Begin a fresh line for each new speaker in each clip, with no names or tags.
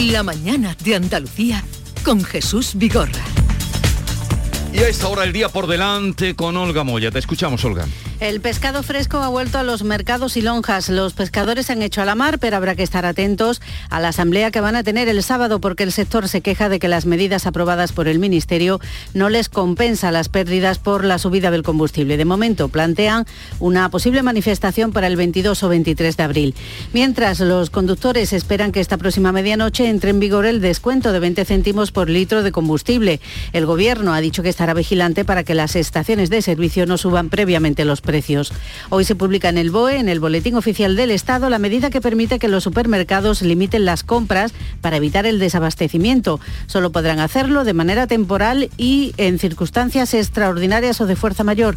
La mañana de Andalucía con Jesús Vigorra.
Y a esta hora el día por delante con Olga Moya. Te escuchamos, Olga.
El pescado fresco ha vuelto a los mercados y lonjas. Los pescadores se han hecho a la mar, pero habrá que estar atentos a la asamblea que van a tener el sábado porque el sector se queja de que las medidas aprobadas por el Ministerio no les compensa las pérdidas por la subida del combustible. De momento plantean una posible manifestación para el 22 o 23 de abril. Mientras los conductores esperan que esta próxima medianoche entre en vigor el descuento de 20 céntimos por litro de combustible. El Gobierno ha dicho que estará vigilante para que las estaciones de servicio no suban previamente los precios. Hoy se publica en el BOE, en el Boletín Oficial del Estado, la medida que permite que los supermercados limiten las compras para evitar el desabastecimiento. Solo podrán hacerlo de manera temporal y en circunstancias extraordinarias o de fuerza mayor,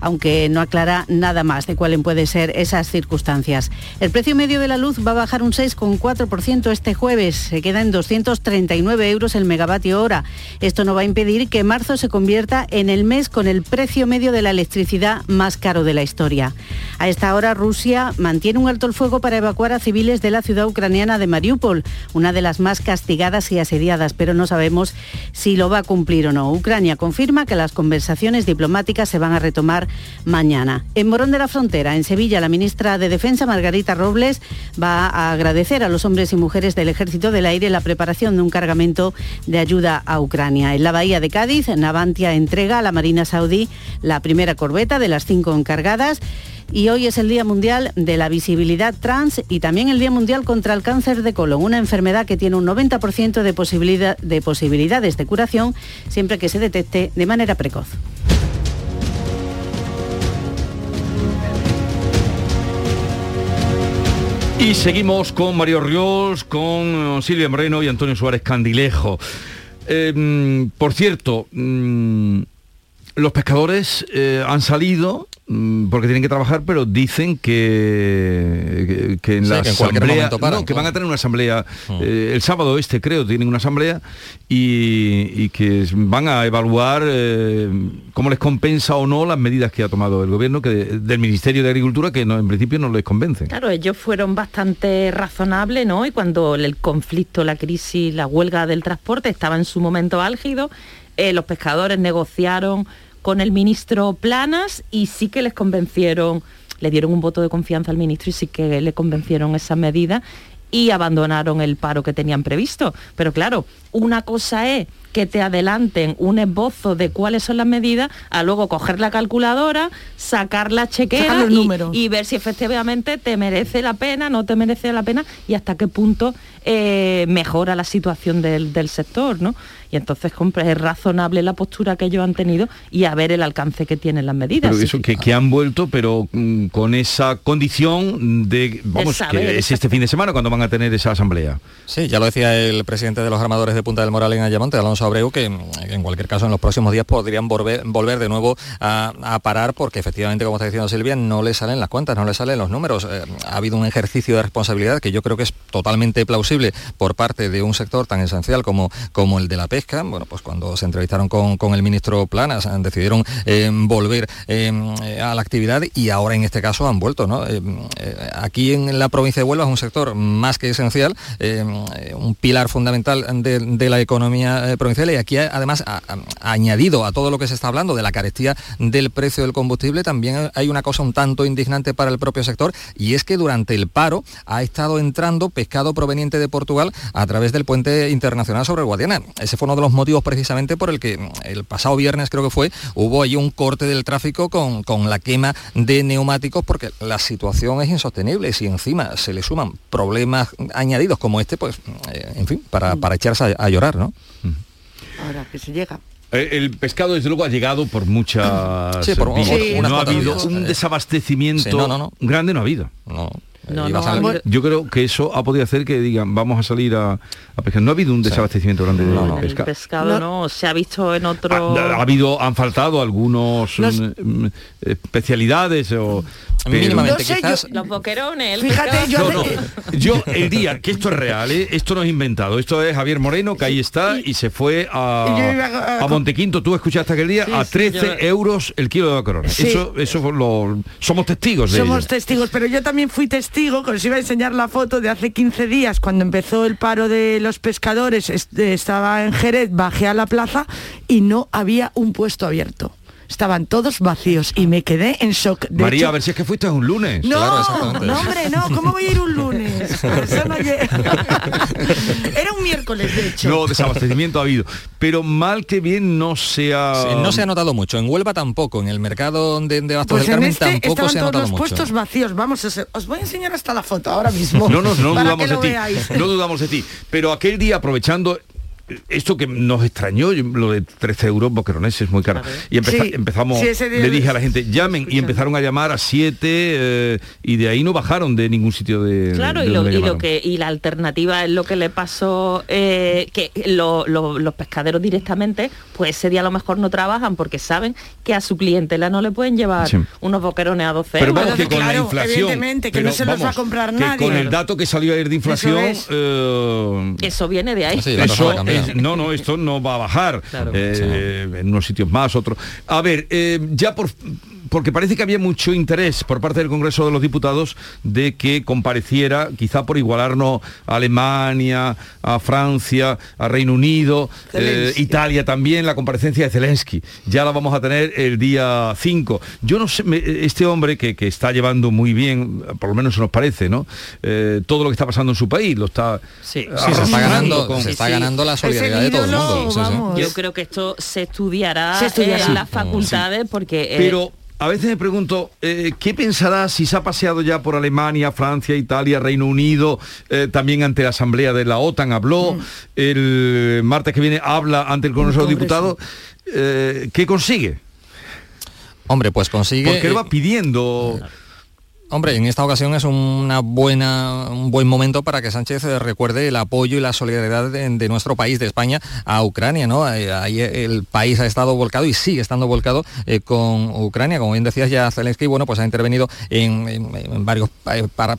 aunque no aclara nada más de cuáles pueden ser esas circunstancias. El precio medio de la luz va a bajar un 6,4% este jueves. Se queda en 239 euros el megavatio hora. Esto no va a impedir que marzo se convierta en el mes con el precio medio de la electricidad más caro de la historia. A esta hora Rusia mantiene un alto el fuego para evacuar a civiles de la ciudad ucraniana de Mariupol, una de las más castigadas y asediadas, pero no sabemos si lo va a cumplir o no. Ucrania confirma que las conversaciones diplomáticas se van a retomar mañana. En Morón de la Frontera, en Sevilla, la ministra de Defensa, Margarita Robles, va a agradecer a los hombres y mujeres del Ejército del Aire la preparación de un cargamento de ayuda a Ucrania. En la bahía de Cádiz, Navantia entrega a la Marina Saudí la primera corbeta de las cinco encargadas y hoy es el Día Mundial de la Visibilidad Trans y también el Día Mundial contra el Cáncer de Colon, una enfermedad que tiene un 90% de, posibilidad, de posibilidades de curación siempre que se detecte de manera precoz.
Y seguimos con Mario Ríos, con Silvia Moreno y Antonio Suárez Candilejo. Eh, por cierto, mm, los pescadores eh, han salido porque tienen que trabajar, pero dicen que, que, en la asamblea, no, que van a tener una asamblea mm. eh, el sábado este creo tienen una asamblea y, que van a evaluar eh, cómo les compensa o no las medidas que ha tomado el gobierno que del Ministerio de Agricultura que no, en principio no les convencen.
Claro, ellos fueron bastante razonables, ¿no? Y cuando el conflicto, la crisis, la huelga del transporte estaba en su momento álgido, los pescadores negociaron con el ministro Planas y sí que les convencieron, le dieron un voto de confianza al ministro y sí que le convencieron esas medidas y abandonaron el paro que tenían previsto. Pero claro, una cosa es que te adelanten un esbozo de cuáles son las medidas, a luego coger la calculadora, sacar la chequera y, ver si efectivamente te merece la pena, no te merece la pena y hasta qué punto eh, mejora la situación del, del sector, ¿no? y entonces es razonable la postura que ellos han tenido y a ver el alcance que tienen las medidas.
Pero eso, que, han vuelto, pero mm, con esa condición de, vamos, que es este fin de semana cuando van a tener esa asamblea.
Sí, ya lo decía el presidente de los armadores de Punta del Moral en Ayamonte, Alonso Abreu, que mm, en cualquier caso en los próximos días podrían volver, volver de nuevo a, parar porque efectivamente, como está diciendo Silvia, no le salen las cuentas, no le salen los números. Eh, ha habido un ejercicio de responsabilidad que yo creo que es totalmente plausible por parte de un sector tan esencial como, como el de la pesca bueno, pues cuando se entrevistaron con, el ministro Planas, decidieron eh, volver eh, a la actividad y ahora en este caso han vuelto. ¿no? Eh, aquí en la provincia de Huelva es un sector más que esencial, un pilar fundamental de, la economía provincial y aquí además añadido a todo lo que se está hablando de la carestía del precio del combustible, también hay una cosa un tanto indignante para el propio sector y es que durante el paro ha estado entrando pescado proveniente de Portugal a través del puente internacional sobre Guadiana. Ese fue de los motivos precisamente por el que mm, el pasado viernes creo que fue, hubo ahí un corte del tráfico con, con la quema de neumáticos porque la situación es insostenible. Si encima se le suman problemas añadidos como este, pues, eh, en fin, para, para echarse a, llorar, ¿no?
Ahora que se llega.
Eh, el pescado, desde luego, ha llegado por muchas... Sí, por, no ha habido un desabastecimiento grande, no ha habido. No. Yo creo que eso ha podido hacer que digan, vamos a salir a, pescar. No ha habido un desabastecimiento grande de
pescado. pescado no. se ha visto en otro...
Ha, habido, han faltado algunos mm, mm, especialidades o
Mínimamente, quizás... los boquerones,
Fíjate, yo...
yo el día, que esto es real, ¿eh? esto no es inventado, esto es Javier Moreno, que ahí está, y se fue a, a Montequinto, tú escuchaste aquel día, a 13 euros el kilo de la corona. Eso, eso lo, somos testigos de
Somos testigos, pero yo también fui testigo
que os iba a enseñar la foto de hace 15 días cuando empezó el paro de los pescadores, estaba en Jerez, bajé a la plaza y no había un puesto abierto estaban todos vacíos y me quedé en shock.
María, a ver si es que fuiste un lunes.
No, no, hombre, no, ¿cómo voy a ir un lunes? Era un miércoles, de hecho.
No, desabastecimiento ha habido. Pero mal que bien no se ha...
no se ha notado mucho. En Huelva tampoco. En el mercado de, de Bastos pues del Carmen este tampoco se ha notado
todos los puestos vacíos. Vamos, os voy a enseñar hasta la foto ahora mismo.
No, no, no dudamos de ti. No dudamos de ti. Pero aquel día, aprovechando esto que nos extrañó, lo de 13 euros boquerones es muy caro. Y empezamos, le dije a la gente, llamen, y empezaron a llamar a 7 eh, y de ahí no bajaron de ningún sitio de...
Claro, y, lo, que, y la alternativa es lo que le pasó, eh, que los pescaderos directamente, pues ese día a lo mejor no trabajan porque saben que a su clientela no le pueden llevar unos boquerones a 12
euros. Pero que con la inflación...
Evidentemente, que no se los va a comprar nadie.
Con el dato que salió ayer de inflación... Eso,
eh, eso viene de ahí.
No, no, esto no va a bajar. Eh, en unos sitios más, otros. A ver, eh, ya por porque parece que había mucho interés por parte del Congreso de los Diputados de que compareciera, quizá por igualarnos a Alemania, a Francia, a Reino Unido, eh, Italia también, la comparecencia de Zelensky. Ya la vamos a tener el día 5. Yo no sé, este hombre que, está llevando muy bien, por lo menos se nos parece, ¿no? todo lo que está pasando en su país, lo está...
Sí, se está ganando, se está ganando la solidaridad de todo el mundo.
Yo creo que esto se estudiará, en las facultades porque...
Pero a veces me pregunto, eh, ¿qué pensará si se ha paseado ya por Alemania, Francia, Italia, Reino Unido, eh, también ante la Asamblea de la OTAN habló, mm. el martes que viene habla ante el Congreso de los Diputados? Eh, ¿Qué consigue?
Hombre, pues consigue...
Porque él va pidiendo...
Hombre, en esta ocasión es una buena, un buen momento para que Sánchez recuerde el apoyo y la solidaridad de, nuestro país, de España, a Ucrania, ¿no? Eh, ahí el país ha estado volcado y sigue estando volcado eh, con Ucrania. Como bien decías ya Zelensky, bueno, pues ha intervenido en, varios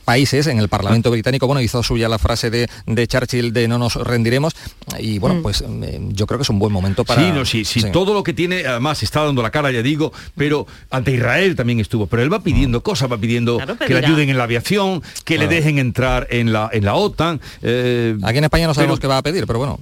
países, en el Parlamento británico, bueno, hizo suya la frase de, Churchill de no nos rendiremos. Y bueno, mm. pues eh, yo creo que es un buen momento para.
Sí, no, sí, sí, todo lo que tiene, además está dando la cara, ya digo, pero ante Israel también estuvo. Pero él va pidiendo cosas, va pidiendo que le ayuden en la aviación, que le dejen entrar en la, en la OTAN.
Eh, Aquí en España no sabemos qué va a pedir, pero bueno.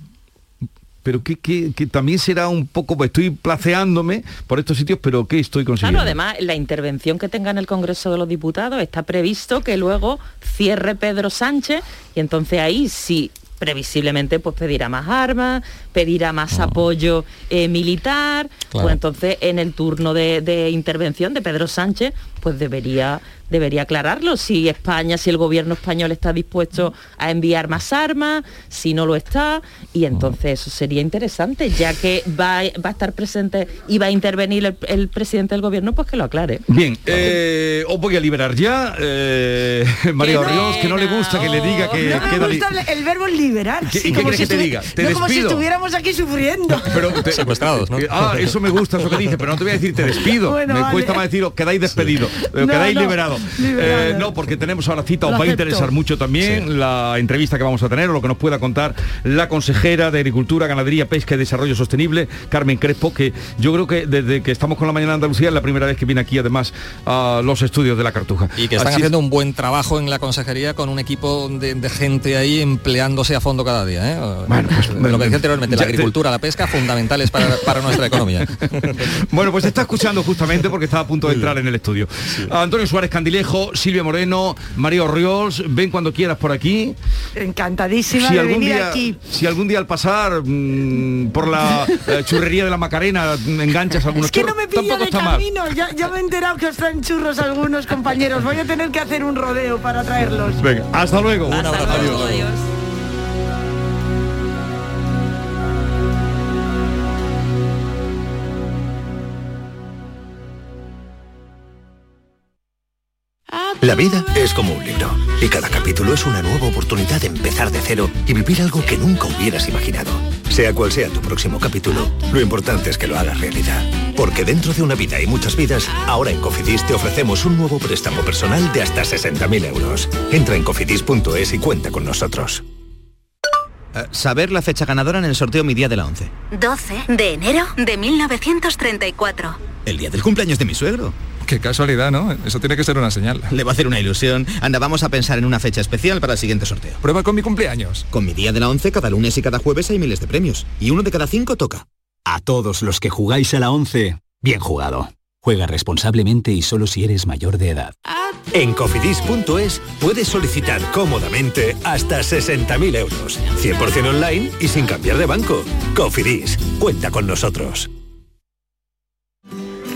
Pero que, también será un poco, pues estoy placeándome por estos sitios, pero ¿qué estoy consiguiendo?
Claro, además, la intervención que tenga en el Congreso de los Diputados está previsto que luego cierre Pedro Sánchez y entonces ahí sí previsiblemente pues pedirá más armas, pedirá más apoyo eh, militar, pues entonces en el turno de, de, intervención de Pedro Sánchez pues debería debería aclararlo, si España, si el gobierno español está dispuesto a enviar más armas, si no lo está, y entonces eso sería interesante, ya que va, va a estar presente y va a intervenir el, presidente del gobierno, pues que lo aclare.
Bien, eh, os voy a liberar ya, eh, María Ríos, que no le gusta que le diga que
no
queda...
Me gusta el verbo liberar.
¿Y qué crees que te diga? Te
como si estuviéramos aquí sufriendo.
Pero Secuestrados, ¿no?
Ah, eso me gusta, eso que dice, pero no te voy a decir te despido. me cuesta más decir, quedáis despedidos, quedáis liberados. Eh, no, porque tenemos ahora cita, os va a interesar mucho también la entrevista que vamos a tener o lo que nos pueda contar la consejera de Agricultura, Ganadería, Pesca y Desarrollo Sostenible, Carmen Crespo, que yo creo que desde que estamos con la mañana de Andalucía es la primera vez que viene aquí además a los estudios de la Cartuja.
Y que están haciendo un buen trabajo en la consejería con un equipo de, gente ahí empleándose a fondo cada día. ¿eh? Bueno, pues, lo que decía anteriormente, la agricultura, la pesca, fundamentales para, nuestra economía.
bueno, pues está escuchando justamente porque está a punto de entrar en el estudio. Antonio Suárez Candilejo, Silvia Moreno, Mario Ríos, ven cuando quieras por aquí.
Encantadísima si de algún venir
día,
aquí.
Si algún día al pasar mm, por la eh, churrería de la Macarena enganchas algunos
Es que no me pillo de camino, ya, ya, me he enterado que os traen churros algunos compañeros. Voy a tener que hacer un rodeo para traerlos.
Venga, hasta luego. un abrazo.
adiós.
La vida es como un libro y cada capítulo es una nueva oportunidad de empezar de cero y vivir algo que nunca hubieras imaginado. Sea cual sea tu próximo capítulo, lo importante es que lo hagas realidad. Porque dentro de una vida y muchas vidas, ahora en Cofidis te ofrecemos un nuevo préstamo personal de hasta 60.000 euros. Entra en cofidis.es y cuenta con nosotros.
Eh, saber la fecha ganadora en el sorteo Mi Día de la 11.
12 de enero de 1934.
El día del cumpleaños de mi suegro.
Qué casualidad, ¿no? Eso tiene que ser una señal.
Le va a hacer una ilusión. Anda, vamos a pensar en una fecha especial para el siguiente sorteo.
Prueba con mi cumpleaños.
Con mi día de la 11, cada lunes y cada jueves hay miles de premios. Y uno de cada cinco toca.
A todos los que jugáis a la 11, bien jugado. Juega responsablemente y solo si eres mayor de edad.
En cofidis.es puedes solicitar cómodamente hasta 60.000 euros. 100% online y sin cambiar de banco. Cofidis, cuenta con nosotros.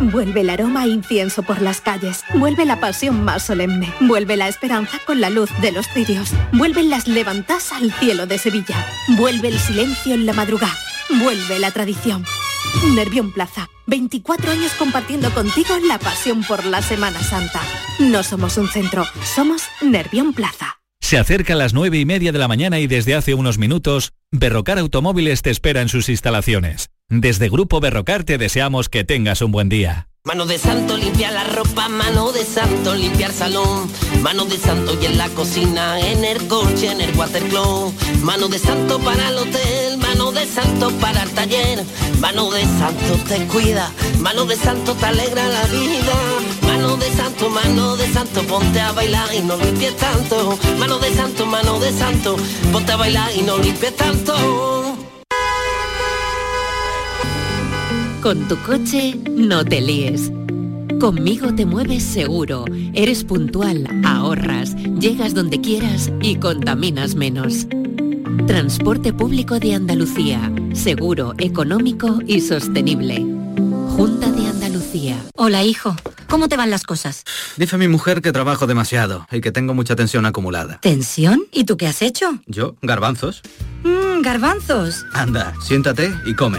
Vuelve el aroma a incienso por las calles. Vuelve la pasión más solemne. Vuelve la esperanza con la luz de los cirios. Vuelven las levantas al cielo de Sevilla. Vuelve el silencio en la madrugada. Vuelve la tradición. Nervión Plaza. 24 años compartiendo contigo la pasión por la Semana Santa. No somos un centro, somos Nervión Plaza.
Se acercan las nueve y media de la mañana y desde hace unos minutos, Berrocar Automóviles te espera en sus instalaciones. Desde Grupo Berrocar te deseamos que tengas un buen día.
Mano de santo limpia la ropa, mano de santo limpiar salón, mano de santo y en la cocina, en el coche, en el watercloak, mano de santo para el hotel, mano de santo para el taller, mano de santo te cuida, mano de santo te alegra la vida, mano de santo, mano de santo, ponte a bailar y no limpies tanto, mano de santo, mano de santo, ponte a bailar y no limpies tanto.
Con tu coche no te líes. Conmigo te mueves seguro, eres puntual, ahorras, llegas donde quieras y contaminas menos. Transporte público de Andalucía, seguro, económico y sostenible. Junta de Andalucía.
Hola hijo, ¿cómo te van las cosas?
Dice mi mujer que trabajo demasiado y que tengo mucha tensión acumulada.
¿Tensión? ¿Y tú qué has hecho?
Yo, garbanzos.
Mmm, garbanzos.
Anda, siéntate y come.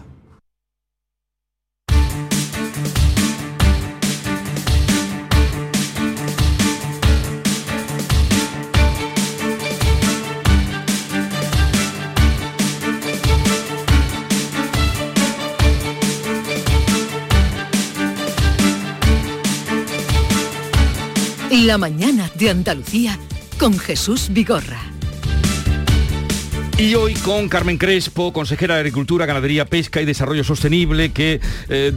La mañana de Andalucía con Jesús Vigorra.
Y hoy con Carmen Crespo, consejera de Agricultura, Ganadería, Pesca y Desarrollo Sostenible, que eh,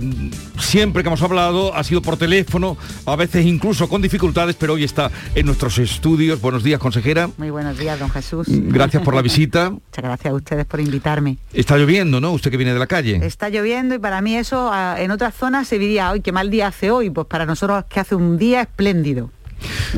siempre que hemos hablado ha sido por teléfono, a veces incluso con dificultades, pero hoy está en nuestros estudios. Buenos días, consejera.
Muy buenos días, don Jesús.
Gracias por la visita.
Muchas gracias a ustedes por invitarme.
Está lloviendo, ¿no? Usted que viene de la calle.
Está lloviendo y para mí eso ah, en otras zonas se diría, hoy qué mal día hace hoy, pues para nosotros que hace un día espléndido.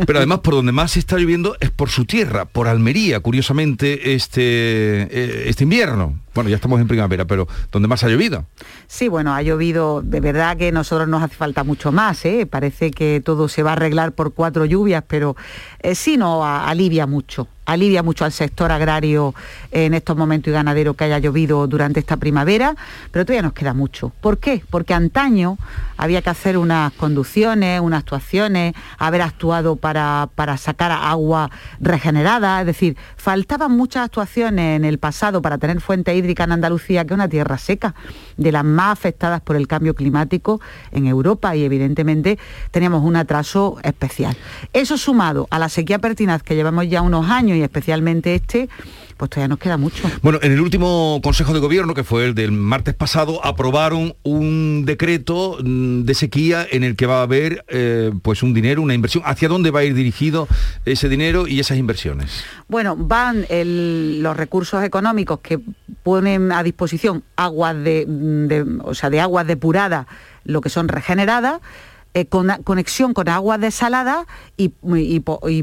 Pero además por donde más se está lloviendo es por su tierra, por Almería, curiosamente, este, eh, este invierno. Bueno, ya estamos en primavera, pero donde más ha llovido.
Sí, bueno, ha llovido, de verdad que nosotros nos hace falta mucho más, ¿eh? parece que todo se va a arreglar por cuatro lluvias, pero eh, sí no alivia mucho alivia mucho al sector agrario en estos momentos y ganadero que haya llovido durante esta primavera, pero todavía nos queda mucho. ¿Por qué? Porque antaño había que hacer unas conducciones, unas actuaciones, haber actuado para, para sacar agua regenerada, es decir, faltaban muchas actuaciones en el pasado para tener fuente hídrica en Andalucía, que es una tierra seca, de las más afectadas por el cambio climático en Europa y evidentemente teníamos un atraso especial. Eso sumado a la sequía pertinaz que llevamos ya unos años años y especialmente este, pues todavía nos queda mucho.
Bueno, en el último Consejo de Gobierno, que fue el del martes pasado, aprobaron un decreto mm, de sequía en el que va a haber eh, pues un dinero, una inversión. ¿Hacia dónde va a ir dirigido ese dinero y esas inversiones?
Bueno, van los recursos económicos que ponen a disposición aguas de, o sea, de aguas depuradas, lo que son regeneradas eh, con conexión con aguas desaladas y,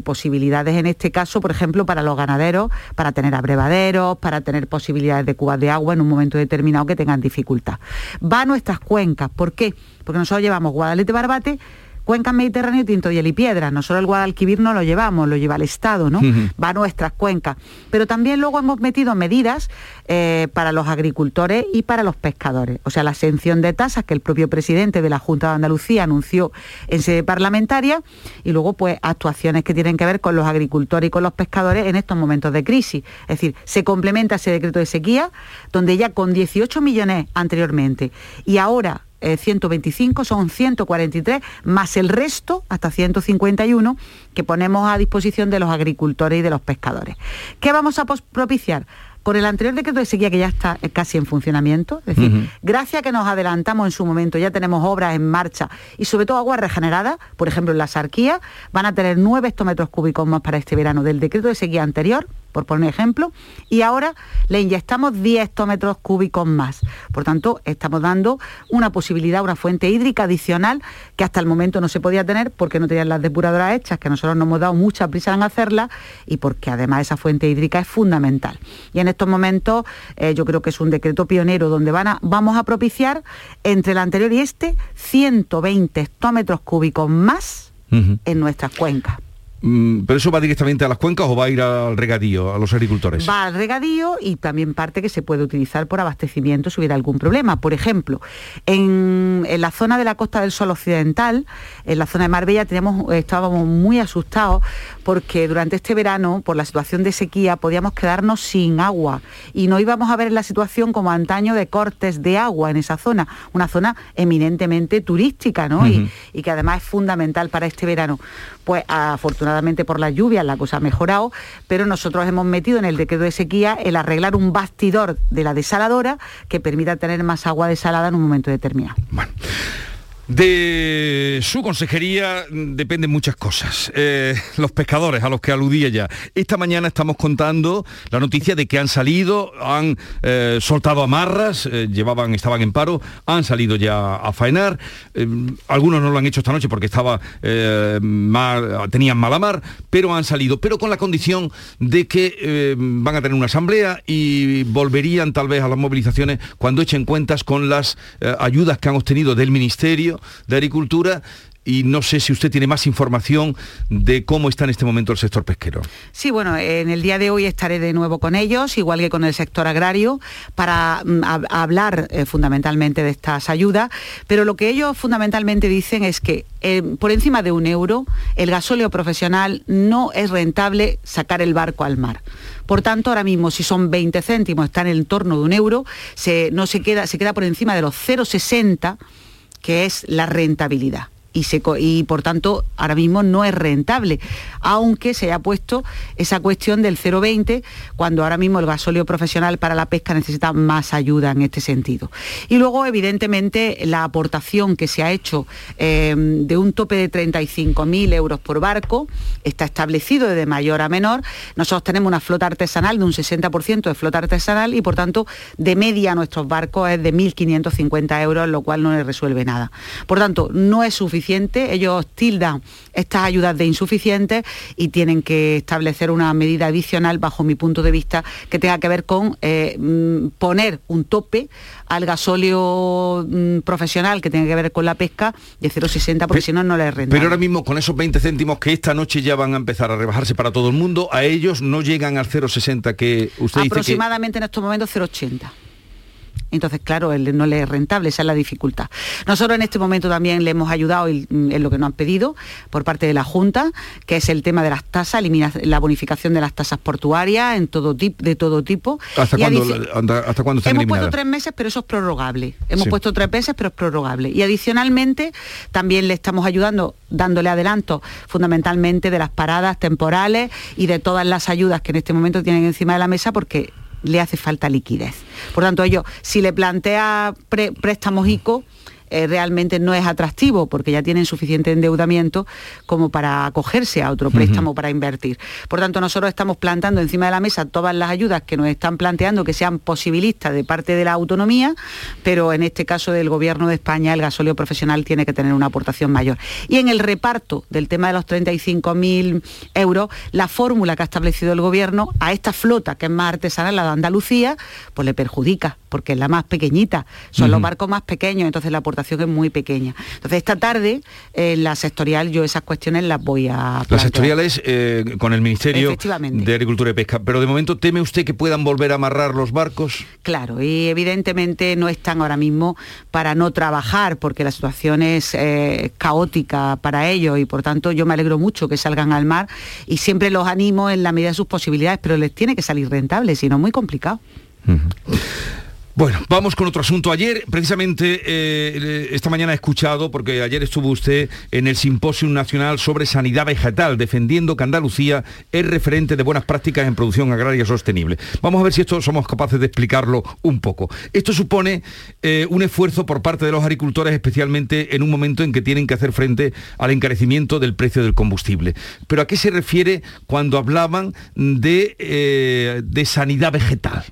posibilidades en este caso, por ejemplo, para los ganaderos, para tener abrevaderos, para tener posibilidades de cubas de agua en un momento determinado que tengan dificultad. Va a nuestras cuencas, ¿por qué? Porque nosotros llevamos Guadalete Barbate Cuenca Mediterráneo, Tinto, y y Piedra. Nosotros el Guadalquivir no lo llevamos, lo lleva el Estado, ¿no? Va a nuestras cuencas. Pero también luego hemos metido medidas eh, para los agricultores y para los pescadores. O sea, la exención de tasas que el propio presidente de la Junta de Andalucía anunció en sede parlamentaria y luego pues actuaciones que tienen que ver con los agricultores y con los pescadores en estos momentos de crisis. Es decir, se complementa ese decreto de sequía donde ya con 18 millones anteriormente y ahora 125, eh, son 143, más el resto, hasta 151, que ponemos a disposición de los agricultores y de los pescadores. ¿Qué vamos a propiciar? Con el anterior decreto de sequía que ya está eh, casi en funcionamiento, es decir, gracias a que nos adelantamos en su momento, ya tenemos obras en marcha y sobre todo aguas regeneradas, por ejemplo en la Sarquía, van a tener 9 hectómetros cúbicos más para este verano del decreto de sequía anterior, por poner ejemplo, y ahora le inyectamos 10 hectómetros cúbicos más. Por tanto, estamos dando una posibilidad, una fuente hídrica adicional que hasta el momento no se podía tener porque no tenían las depuradoras hechas, que nosotros nos hemos dado mucha prisa en hacerlas y porque además esa fuente hídrica es fundamental. Y en estos momentos eh, yo creo que es un decreto pionero donde van a, vamos a propiciar entre el anterior y este 120 hectómetros cúbicos más en nuestras cuencas.
Mm, ¿Pero eso va directamente a las cuencas o va a ir al regadío, a los agricultores?
Va al regadío y también parte que se puede utilizar por abastecimiento si hubiera algún problema. Por ejemplo, en, la zona de la Costa del Sol Occidental, en la zona de Marbella, teníamos, estábamos muy asustados porque durante este verano, por la situación de sequía, podíamos quedarnos sin agua y no íbamos a ver la situación como antaño de cortes de agua en esa zona, una zona eminentemente turística ¿no? y, y que además es fundamental para este verano. Pues afortunadamente por las lluvias la cosa ha mejorado, pero nosotros hemos metido en el decreto de sequía el arreglar un bastidor de la desaladora que permita tener más agua desalada en un momento determinado.
De su consejería dependen muchas cosas. Eh, los pescadores a los que aludía ya. Esta mañana estamos contando la noticia de que han salido, han eh, soltado amarras, eh, llevaban, estaban en paro, han salido ya a faenar. algunos no lo han hecho esta noche porque estaba mal, tenían mala mar, pero han salido, pero con la condición de que van a tener una asamblea y volverían tal vez a las movilizaciones cuando echen cuentas con las ayudas que han obtenido del ministerio de Agricultura y no sé si usted tiene más información de cómo está en este momento el sector pesquero.
Sí, bueno, en el día de hoy estaré de nuevo con ellos, igual que con el sector agrario, para mm, hablar eh, fundamentalmente de estas ayudas, pero lo que ellos fundamentalmente dicen es que eh, por encima de un euro el gasóleo profesional no es rentable sacar el barco al mar. Por tanto, ahora mismo, si son 20 céntimos, está en el entorno de un euro, se, no se queda, se queda por encima de los 0,60 que es la rentabilidad y, por tanto ahora mismo no es rentable, aunque se haya puesto esa cuestión del 0,20 cuando ahora mismo el gasóleo profesional para la pesca necesita más ayuda en este sentido. Y luego, evidentemente, la aportación que se ha hecho eh, de un tope de 35.000 euros por barco está establecido de mayor a menor. Nosotros tenemos una flota artesanal de un 60% de flota artesanal y por tanto de media nuestros barcos es de 1.550 euros, lo cual no les resuelve nada. Por tanto, no es suficiente ellos tildan estas ayudas de insuficientes y tienen que establecer una medida adicional, bajo mi punto de vista, que tenga que ver con eh, mm, poner un tope al gasóleo mm, profesional que tenga que ver con la pesca de 0,60 porque si no, no les renta.
Pero ahora mismo con esos 20 céntimos que esta noche ya van a empezar a rebajarse para todo el mundo, a ellos no llegan al 0,60 que usted
Aproximadamente en estos momentos 0,80. Entonces claro, él no le es rentable, esa es la dificultad. Nosotros en este momento también le hemos ayudado en lo que nos han pedido por parte de la Junta, que es el tema de las tasas, eliminar la bonificación de las tasas portuarias en todo tipo, de todo tipo.
¿Hasta cuándo, hasta, hasta cuándo están
Hemos
eliminadas?
puesto tres meses, pero eso es prorrogable. Hemos
Sí.
puesto tres meses, pero es prorrogable. Y adicionalmente, también le estamos ayudando, dándole adelanto fundamentalmente de las paradas temporales y de todas las ayudas que en este momento tienen encima de la mesa, porque le hace falta liquidez. Por tanto, ellos, si le plantea préstamos ICO, eh, realmente no es atractivo porque ya tienen suficiente endeudamiento como para acogerse a otro préstamo para invertir. Por tanto, nosotros estamos plantando encima de la mesa todas las ayudas que nos están planteando que sean posibilistas de parte de la autonomía, pero en este caso del Gobierno de España el gasóleo profesional tiene que tener una aportación mayor. Y en el reparto del tema de los 35.000 euros, la fórmula que ha establecido el Gobierno a esta flota, que es más artesanal, la de Andalucía, pues le perjudica, porque es la más pequeñita, son los barcos más pequeños, entonces la aportación es muy pequeña. Entonces esta tarde, en la sectorial, yo esas cuestiones las voy a
Las
plantear.
sectoriales eh, con el Ministerio de Agricultura y Pesca. Pero de momento, ¿teme usted que puedan volver a amarrar los barcos?
Claro, y evidentemente no están ahora mismo para no trabajar, porque la situación es eh, caótica para ellos y por tanto yo me alegro mucho que salgan al mar y siempre los animo en la medida de sus posibilidades, pero les tiene que salir rentable, si no muy complicado.
Bueno, vamos con otro asunto. Ayer, precisamente, eh, esta mañana he escuchado, porque ayer estuvo usted en el Simposio Nacional sobre Sanidad Vegetal, defendiendo que Andalucía es referente de buenas prácticas en producción agraria sostenible. Vamos a ver si esto somos capaces de explicarlo un poco. Esto supone eh, un esfuerzo por parte de los agricultores, especialmente en un momento en que tienen que hacer frente al encarecimiento del precio del combustible. Pero ¿a qué se refiere cuando hablaban de, eh, de sanidad vegetal?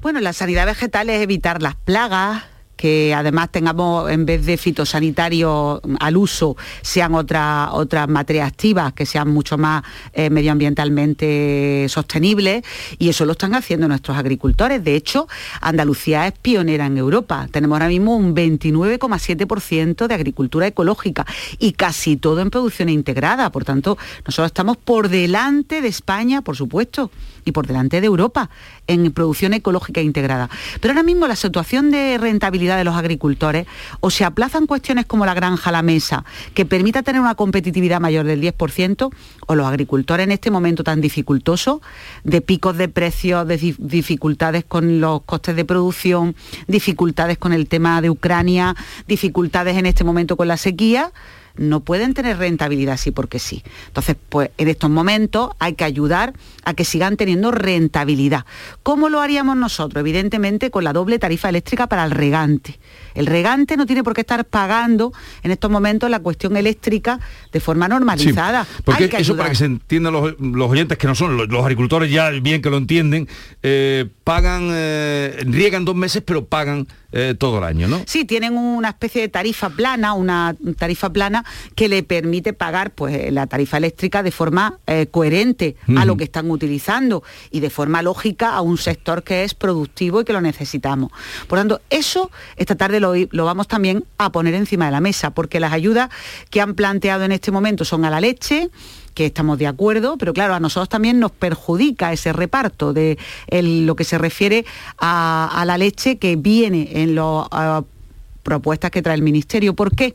Bueno, la sanidad vegetal es evitar las plagas, que además tengamos en vez de fitosanitario al uso sean otra- otras materias activas que sean mucho más eh, medioambientalmente sostenibles y eso lo están haciendo nuestros agricultores. De hecho, Andalucía es pionera en Europa. Tenemos ahora mismo un 29,7% de agricultura ecológica y casi todo en producción integrada. Por tanto, nosotros estamos por delante de España, por supuesto, y por delante de Europa en producción ecológica integrada. Pero ahora mismo la situación de rentabilidad de los agricultores o se aplazan cuestiones como la granja a la mesa, que permita tener una competitividad mayor del 10%, o los agricultores en este momento tan dificultoso, de picos de precios, de di- dificultades con los costes de producción, dificultades con el tema de Ucrania, dificultades en este momento con la sequía, no pueden tener rentabilidad así porque sí. Entonces, pues en estos momentos hay que ayudar a que sigan teniendo rentabilidad. ¿Cómo lo haríamos nosotros? Evidentemente con la doble tarifa eléctrica para el regante. El regante no tiene por qué estar pagando en estos momentos la cuestión eléctrica de forma normalizada.
Sí, porque
Hay que
eso
ayudar.
para que se entiendan los, los oyentes que no son los, los agricultores ya bien que lo entienden, eh, pagan, eh, riegan dos meses pero pagan eh, todo el año, ¿no?
Sí, tienen una especie de tarifa plana, una tarifa plana que le permite pagar pues, la tarifa eléctrica de forma coherente a lo que están utilizando y de forma lógica a un sector que es productivo y que lo necesitamos. Por tanto, eso esta tarde lo, lo vamos también a poner encima de la mesa, porque las ayudas que han planteado en este momento son a la leche, que estamos de acuerdo, pero claro, a nosotros también nos perjudica ese reparto de lo que se refiere a, a la leche que viene en las propuestas que trae el Ministerio. ¿Por qué?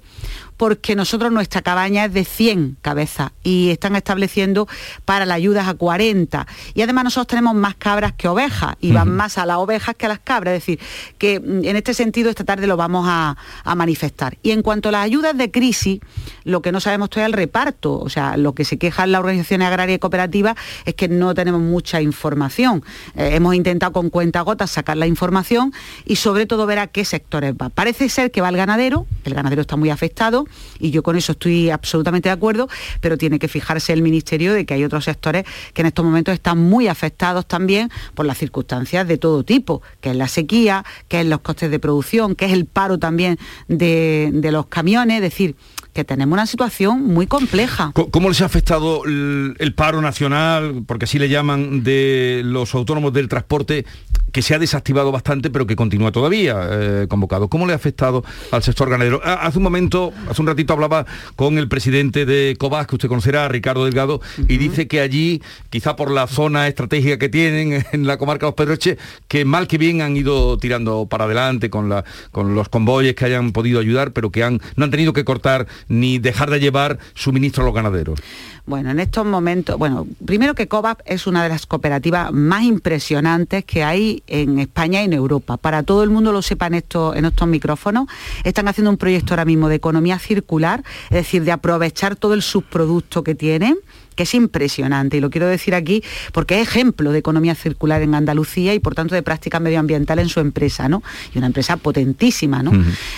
Porque nosotros nuestra cabaña es de 100 cabezas y están estableciendo para las ayudas a 40. Y además nosotros tenemos más cabras que ovejas y van más a las ovejas que a las cabras. Es decir, que mm, en este sentido esta tarde lo vamos a, a manifestar. Y en cuanto a las ayudas de crisis, lo que no sabemos todavía es el reparto. O sea, lo que se quejan las organizaciones agrarias y cooperativas es que no tenemos mucha información. Eh, hemos intentado con cuentagotas sacar la información y sobre todo ver a qué sectores va. Parece ser que va el ganadero, el ganadero está muy afectado y yo con eso estoy absolutamente de acuerdo, pero tiene que fijarse el Ministerio de que hay otros sectores que en estos momentos están muy afectados también por las circunstancias de todo tipo, que es la sequía, que es los costes de producción, que es el paro también de, de los camiones, es decir, que tenemos una situación muy compleja.
¿Cómo les ha afectado el, el paro nacional, porque así le llaman, de los autónomos del transporte, que se ha desactivado bastante, pero que continúa todavía eh, convocado? ¿Cómo le ha afectado al sector ganadero? Ah, Hace un momento, hace un ratito hablaba con el presidente de Cobas, que usted conocerá, Ricardo Delgado, y dice que allí, quizá por la zona estratégica que tienen en la comarca de Los Pedroches, que mal que bien han ido tirando para adelante con, la, con los convoyes que hayan podido ayudar, pero que han, no han tenido que cortar ni dejar de llevar suministro a los ganaderos.
Bueno, en estos momentos, bueno, primero que COVAP es una de las cooperativas más impresionantes que hay en España y en Europa. Para todo el mundo lo sepa en estos, en estos micrófonos, están haciendo un proyecto ahora mismo de economía circular, es decir, de aprovechar todo el subproducto que tienen que es impresionante y lo quiero decir aquí porque es ejemplo de economía circular en Andalucía y por tanto de práctica medioambiental en su empresa, ¿no? Y una empresa potentísima, ¿no?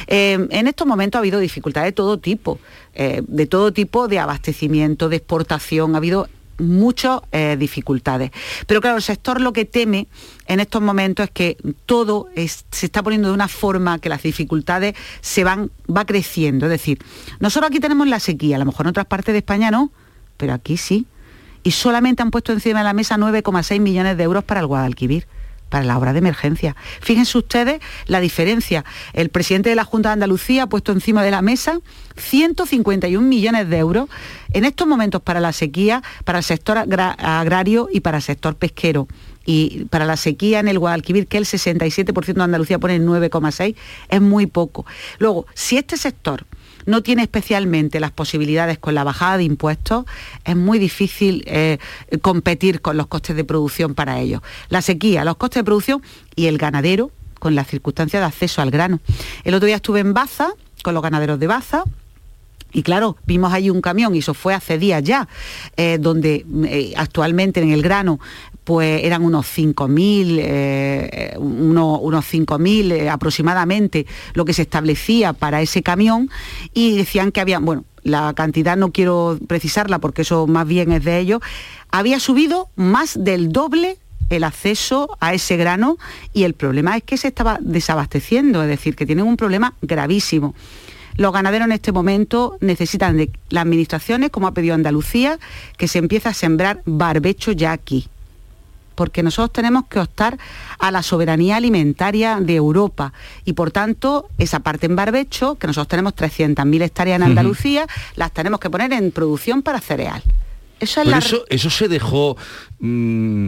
Eh, en estos momentos ha habido dificultades de todo tipo, eh, de todo tipo de abastecimiento, de exportación, ha habido muchas eh, dificultades. Pero claro, el sector lo que teme en estos momentos es que todo es- se está poniendo de una forma que las dificultades se van, va creciendo. Es decir, nosotros aquí tenemos la sequía, a lo mejor en otras partes de España no, pero aquí sí. Y solamente han puesto encima de la mesa 9,6 millones de euros para el Guadalquivir para la obra de emergencia. Fíjense ustedes la diferencia. El presidente de la Junta de Andalucía ha puesto encima de la mesa 151 millones de euros en estos momentos para la sequía, para el sector agra- agrario y para el sector pesquero. Y para la sequía en el Guadalquivir, que el 67% de Andalucía pone el 9,6, es muy poco. Luego, si este sector no tiene especialmente las posibilidades con la bajada de impuestos, es muy difícil eh, competir con los costes de producción para ellos. La sequía, los costes de producción y el ganadero con las circunstancias de acceso al grano. El otro día estuve en Baza con los ganaderos de Baza, y claro, vimos ahí un camión, y eso fue hace días ya, eh, donde eh, actualmente en el grano pues eran unos 5.000, eh, unos, unos 5.000 eh, aproximadamente lo que se establecía para ese camión y decían que había, bueno, la cantidad no quiero precisarla porque eso más bien es de ellos, había subido más del doble el acceso a ese grano y el problema es que se estaba desabasteciendo, es decir, que tienen un problema gravísimo. Los ganaderos en este momento necesitan de las administraciones, como ha pedido Andalucía, que se empiece a sembrar barbecho ya aquí. Porque nosotros tenemos que optar a la soberanía alimentaria de Europa y por tanto esa parte en barbecho, que nosotros tenemos 300.000 hectáreas en. Andalucía, las tenemos que poner en producción para cereal. Eso es
Pero
la...
eso, eso se dejó... mm,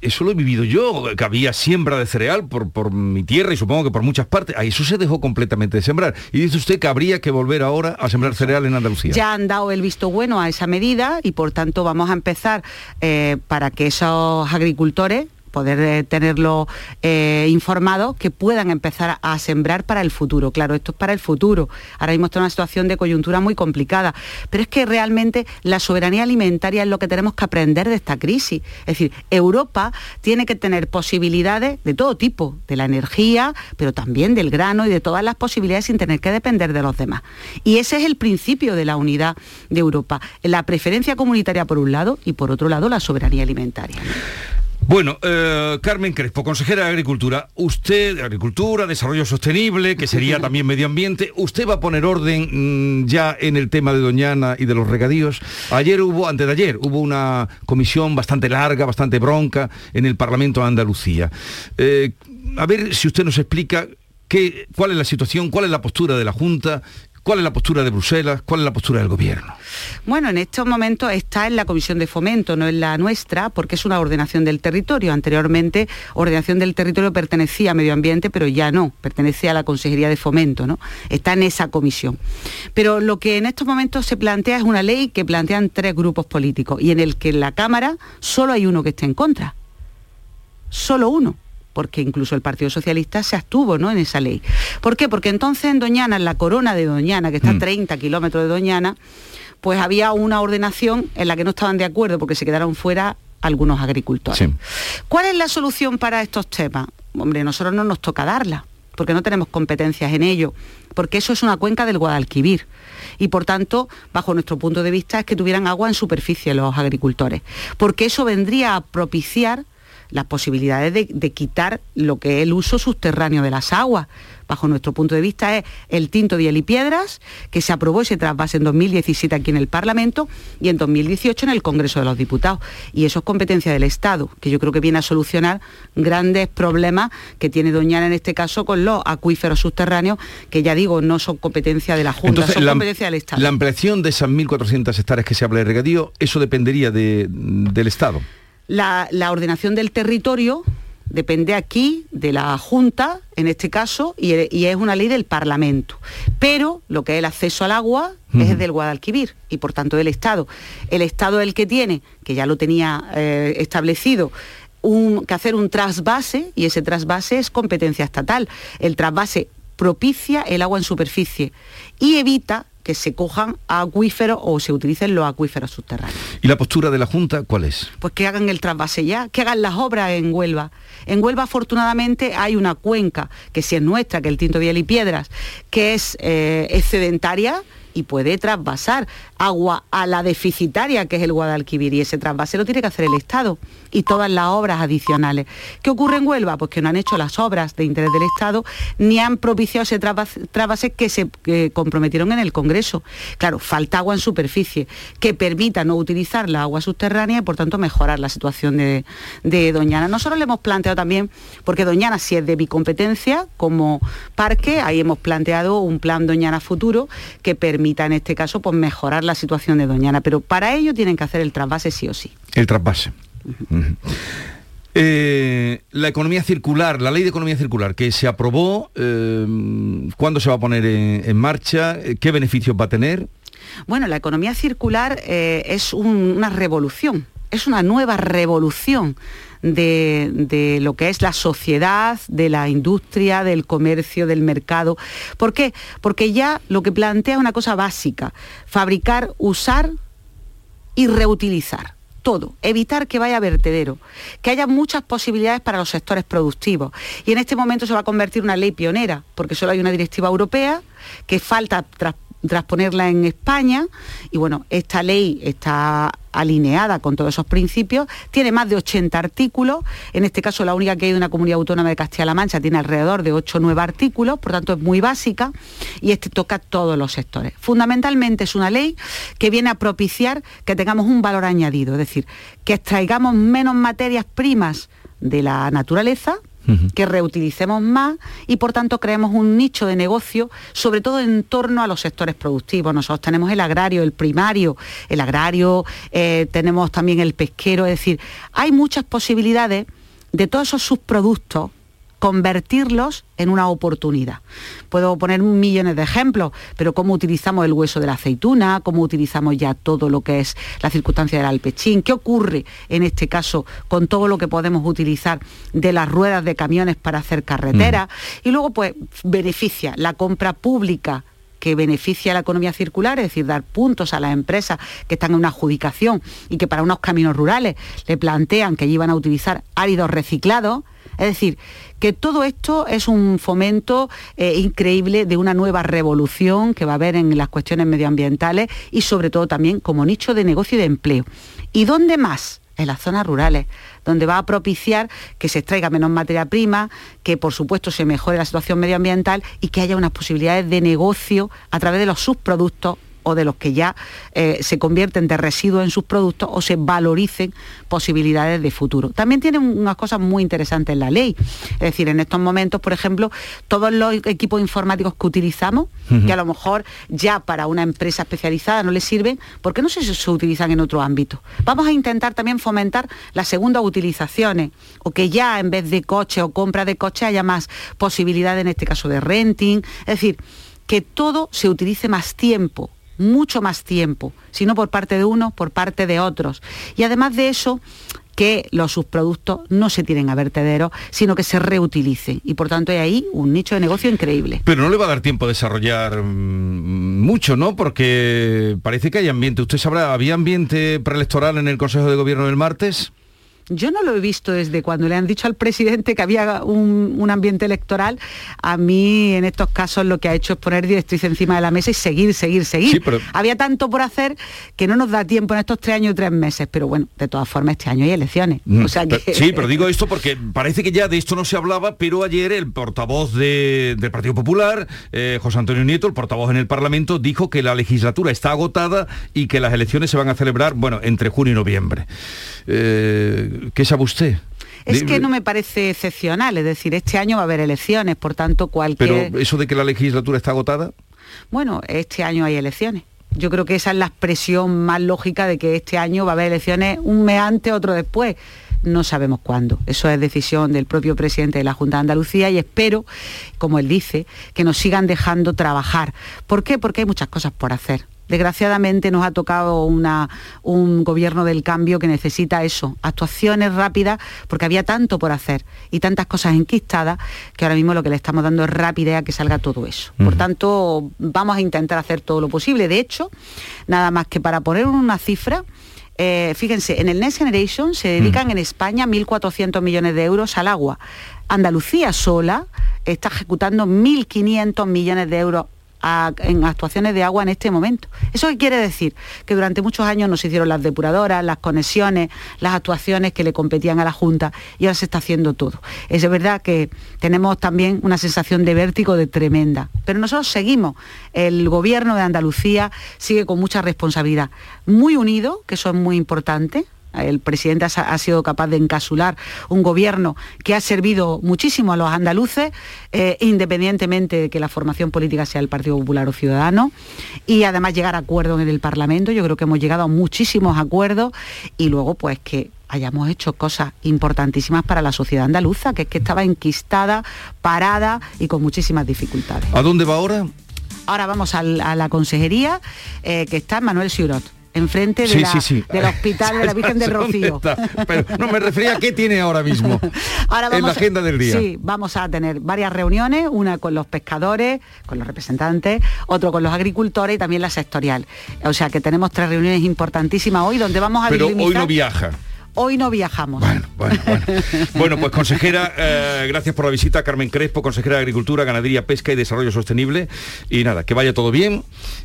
eso lo he vivido yo, que había siembra de cereal por, por mi tierra y supongo que por muchas partes. A eso se dejó completamente de sembrar. Y dice usted que habría que volver ahora a sembrar cereal en Andalucía.
Ya han dado el visto bueno a esa medida y por tanto vamos a empezar eh, para que esos agricultores poder eh, tenerlos eh, informados, que puedan empezar a sembrar para el futuro. Claro, esto es para el futuro. Ahora mismo está en una situación de coyuntura muy complicada, pero es que realmente la soberanía alimentaria es lo que tenemos que aprender de esta crisis. Es decir, Europa tiene que tener posibilidades de todo tipo, de la energía, pero también del grano y de todas las posibilidades sin tener que depender de los demás. Y ese es el principio de la unidad de Europa, la preferencia comunitaria por un lado y por otro lado la soberanía alimentaria.
Bueno, eh, Carmen Crespo, consejera de Agricultura, usted, de Agricultura, Desarrollo Sostenible, que sería también Medio Ambiente, ¿usted va a poner orden mm, ya en el tema de Doñana y de los regadíos? Ayer hubo, antes de ayer, hubo una comisión bastante larga, bastante bronca en el Parlamento de Andalucía. Eh, a ver si usted nos explica qué, cuál es la situación, cuál es la postura de la Junta, cuál es la postura de Bruselas, cuál es la postura del Gobierno.
Bueno, en estos momentos está en la Comisión de Fomento, no en la nuestra, porque es una ordenación del territorio. Anteriormente, ordenación del territorio pertenecía a Medio Ambiente, pero ya no, pertenece a la Consejería de Fomento, ¿no? Está en esa comisión. Pero lo que en estos momentos se plantea es una ley que plantean tres grupos políticos y en el que en la Cámara solo hay uno que esté en contra. Solo uno porque incluso el Partido Socialista se abstuvo ¿no? en esa ley. ¿Por qué? Porque entonces en Doñana, en la corona de Doñana, que está a 30 kilómetros de Doñana, pues había una ordenación en la que no estaban de acuerdo porque se quedaron fuera algunos agricultores. ¿Cuál es la solución para estos temas? Hombre, nosotros no nos toca darla, porque no tenemos competencias en ello, porque eso es una cuenca del Guadalquivir. Y por tanto, bajo nuestro punto de vista, es que tuvieran agua en superficie los agricultores, porque eso vendría a propiciar las posibilidades de, de quitar lo que es el uso subterráneo de las aguas, bajo nuestro punto de vista, es el Tinto de y Piedras, que se aprobó ese trasvase en 2017 aquí en el Parlamento y en 2018 en el Congreso de los Diputados. Y eso es competencia del Estado, que yo creo que viene a solucionar grandes problemas que tiene Doñana en este caso con los acuíferos subterráneos, que ya digo, no son competencia de la Junta,
Entonces,
son
la,
competencia del Estado.
la ampliación de esas 1.400 hectáreas que se habla de regadío, eso dependería de- del Estado.
La, la ordenación del territorio depende aquí de la Junta, en este caso, y, y es una ley del Parlamento. Pero lo que es el acceso al agua es del Guadalquivir y por tanto del Estado. El Estado es el que tiene, que ya lo tenía eh, establecido, un- que hacer un trasvase y ese trasvase es competencia estatal. El trasvase propicia el agua en superficie y evita que se cojan acuíferos o se utilicen los acuíferos subterráneos
¿Y la postura de la Junta cuál es?
pues que hagan el trasvase ya, que hagan las obras en Huelva. En Huelva afortunadamente hay una cuenca, que si es nuestra, que el Tinto Biel y Piedras, que es eh, excedentaria y puede trasvasar agua a la deficitaria que es el Guadalquivir y ese trasvase lo tiene que hacer el Estado y todas las obras adicionales. ¿Qué ocurre en Huelva? Pues que no han hecho las obras de interés del Estado ni han propiciado ese trasvase, que se comprometieron en el Congreso. Claro, falta agua en superficie que permita no utilizar la agua subterránea y por tanto mejorar la situación de, de Doñana. Nosotros le hemos planteado también, porque Doñana sí es de mi competencia como parque, ahí hemos planteado un plan Doñana futuro que permita en este caso pues mejorar la situación de Doñana, pero para ello tienen que hacer el trasvase sí o sí.
El trasvase. Eh, la economía circular, la ley de economía circular que se aprobó, eh, ¿cuándo se va a poner en, en marcha? Eh, ¿Qué beneficios va a tener?
Bueno, la economía circular eh, es un- una revolución, es una nueva revolución de, de lo que es la sociedad, de la industria, del comercio, del mercado. ¿Por qué? Porque ya lo que plantea es una cosa básica, fabricar, usar y reutilizar. Todo, evitar que vaya a vertedero, que haya muchas posibilidades para los sectores productivos. Y en este momento se va a convertir una ley pionera, porque solo hay una directiva europea que falta tras- transponerla en España. Y bueno, esta ley está alineada con todos esos principios, tiene más de 80 artículos, en este caso la única que hay de una comunidad autónoma de Castilla-La Mancha tiene alrededor de 8 o 9 artículos, por tanto es muy básica. Y este toca todos los sectores. Fundamentalmente es una ley que viene a propiciar que tengamos un valor añadido, es decir, que extraigamos menos materias primas de la naturaleza, que reutilicemos más y por tanto creemos un nicho de negocio, sobre todo en torno a los sectores productivos. Nosotros tenemos el agrario, el primario, el agrario, eh, tenemos también el pesquero, es decir, hay muchas posibilidades de todos esos subproductos convertirlos en una oportunidad. Puedo poner millones de ejemplos, pero cómo utilizamos el hueso de la aceituna, cómo utilizamos ya todo lo que es la circunstancia del alpechín, qué ocurre en este caso con todo lo que podemos utilizar de las ruedas de camiones para hacer carreteras y luego pues beneficia la compra pública que beneficia a la economía circular, es decir, dar puntos a las empresas que están en una adjudicación y que para unos caminos rurales le plantean que iban a utilizar áridos reciclados. Es decir, que todo esto es un fomento eh, increíble de una nueva revolución que va a haber en las cuestiones medioambientales y sobre todo también como nicho de negocio y de empleo. ¿Y dónde más? En las zonas rurales, donde va a propiciar que se extraiga menos materia prima, que por supuesto se mejore la situación medioambiental y que haya unas posibilidades de negocio a través de los subproductos o de los que ya eh, se convierten de residuos en sus productos o se valoricen posibilidades de futuro. También tiene unas cosas muy interesantes en la ley. Es decir, en estos momentos, por ejemplo, todos los equipos informáticos que utilizamos, que a lo mejor ya para una empresa especializada no les sirven, ¿por qué no se, se utilizan en otro ámbito? Vamos a intentar también fomentar las segundas utilizaciones o que ya en vez de coche o compra de coche haya más posibilidades, en este caso de renting. Es decir, que todo se utilice más tiempo, mucho más tiempo, si no por parte de unos, por parte de otros. Y además de eso, que los subproductos no se tiren a vertederos, sino que se reutilicen. Y por tanto hay ahí un nicho de negocio increíble.
Pero no le va a dar tiempo a desarrollar mm, mucho, ¿no? Porque parece que hay ambiente. ¿Usted sabrá, había ambiente preelectoral en el Consejo de Gobierno del martes?
Yo no lo he visto desde cuando le han dicho al presidente que había un, un ambiente electoral. A mí en estos casos lo que ha hecho es poner directriz encima de la mesa y seguir, seguir, seguir.
Sí, pero-
Había tanto por hacer que no nos da tiempo en estos tres años y tres meses. Pero bueno, de todas formas este año hay elecciones.
Mm,
O sea que...
pero- Sí, pero digo esto porque parece que ya de esto no se hablaba, pero ayer el portavoz de- del Partido Popular, eh, José Antonio Nieto, el portavoz en el Parlamento, dijo que la legislatura está agotada y que las elecciones se van a celebrar, bueno, entre junio y noviembre. Eh, ¿Qué sabe usted?
Es que no me parece excepcional, es decir, este año va a haber elecciones, por tanto cualquier...
Pero eso de que la legislatura está agotada,
Bueno, este año hay elecciones. Yo creo que esa es la expresión más lógica de que este año va a haber elecciones un mes antes, otro después. No sabemos cuándo. Eso es decisión del propio presidente de la Junta de Andalucía y espero, como él dice, que nos sigan dejando trabajar. ¿Por qué? Porque hay muchas cosas por hacer. Desgraciadamente nos ha tocado una- un gobierno del cambio que necesita eso, actuaciones rápidas, porque había tanto por hacer y tantas cosas enquistadas que ahora mismo lo que le estamos dando es rapidez a que salga todo eso. Por tanto, vamos a intentar hacer todo lo posible. De hecho, nada más que para poner una cifra, eh, fíjense, en el Next Generation se dedican en España 1.400 millones de euros al agua. Andalucía sola está ejecutando 1.500 millones de euros en actuaciones de agua en este momento. ¿Eso qué quiere decir? Que durante muchos años no se hicieron las depuradoras, las conexiones, las actuaciones que le competían a la Junta y ahora se está haciendo todo. Es verdad que tenemos también una sensación de vértigo de tremenda, pero nosotros seguimos. El gobierno de Andalucía sigue con mucha responsabilidad, muy unido, que eso es muy importante, el presidente ha, sido capaz de encasular un gobierno que ha servido muchísimo a los andaluces, eh, independientemente de que la formación política sea el Partido Popular o Ciudadano, y además llegar a acuerdos en el Parlamento. Yo creo que hemos llegado a muchísimos acuerdos y luego pues que hayamos hecho cosas importantísimas para la sociedad andaluza, que es que estaba enquistada, parada y con muchísimas dificultades.
¿a dónde va ahora?
Ahora vamos a la consejería eh, que está en Manuel Ciurot enfrente de
Sí,
la-
sí, sí.
del hospital de la Virgen del
¿Dónde
Rocío.
Pero no me refería a qué tiene ahora mismo
Ahora
en la
a-
agenda del día.
Sí, vamos a tener varias reuniones, una con los pescadores, con los representantes, otro con los agricultores y también la sectorial. O sea que tenemos tres reuniones importantísimas hoy donde vamos a
Pero hoy no viaja.
Hoy no viajamos.
Bueno, pues consejera, eh, gracias por la visita, Carmen Crespo, consejera de Agricultura, Ganadería, Pesca y Desarrollo Sostenible. Y nada, que vaya todo bien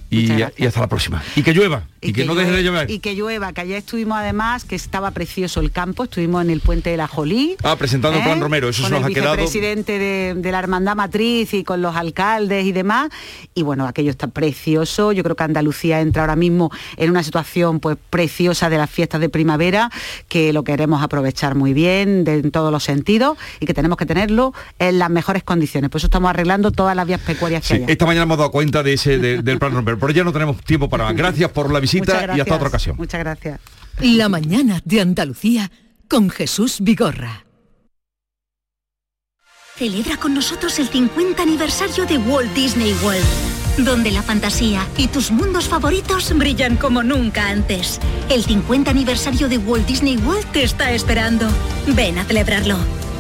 y, y hasta la próxima. Y que llueva, y, que, no deje de llover.
Y que llueva, que ayer estuvimos además, que estaba precioso el campo, estuvimos en el puente de la Jolí.
Ah, presentando el
¿eh?
plan Romero, eso
con
se nos
el
ha quedado.
vicepresidente de, de la hermandad matriz y con los alcaldes y demás. Y bueno, aquello está precioso. Yo creo que Andalucía entra ahora mismo en una situación pues preciosa de las fiestas de primavera, que lo queremos aprovechar muy bien de- en todos los sentidos y que tenemos que tenerlo en las mejores condiciones. Por eso estamos arreglando todas las vías pecuarias que
Sí,
haya.
esta mañana hemos dado cuenta de ese de- del plan Romero, pero ya no tenemos tiempo para más. Gracias por la visita y hasta otra ocasión.
Muchas gracias.
La mañana de Andalucía con Jesús Vigorra.
Celebra con nosotros el 50 aniversario de Walt Disney World, donde la fantasía y tus mundos favoritos brillan como nunca antes. El 50 aniversario de Walt Disney World te está esperando. Ven a celebrarlo.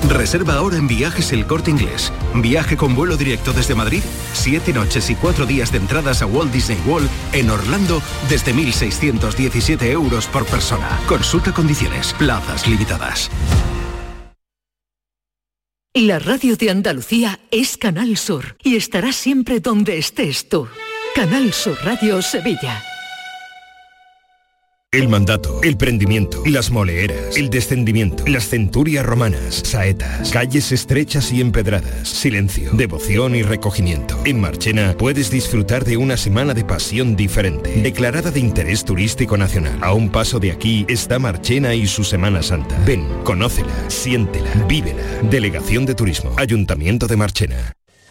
Reserva ahora en Viajes El Corte Inglés. Viaje con vuelo directo desde Madrid, siete noches y cuatro días de entradas a Walt Disney World en Orlando desde 1.617 euros por persona. Consulta condiciones, plazas limitadas.
La radio de Andalucía es Canal Sur y estará siempre donde estés tú. Canal Sur Radio Sevilla.
El mandato, el prendimiento, las moleeras, el descendimiento, las centurias romanas, saetas, calles estrechas y empedradas, silencio, devoción y recogimiento. En Marchena puedes disfrutar de una semana de pasión diferente, declarada de interés turístico nacional. A un paso de aquí está Marchena y su Semana Santa. Ven, conócela, siéntela, vívela. Delegación de Turismo, Ayuntamiento de Marchena.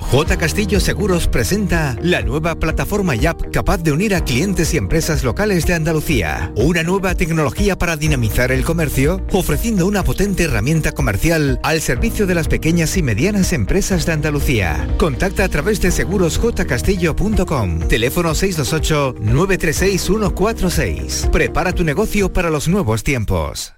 J. Castillo Seguros presenta la nueva plataforma y app capaz de unir a clientes y empresas locales de Andalucía. Una nueva tecnología para dinamizar el comercio, ofreciendo una potente herramienta comercial al servicio de las pequeñas y medianas empresas de Andalucía. Contacta a través de segurosjcastillo.com. Teléfono 628-936-146. Prepara tu negocio para los nuevos tiempos.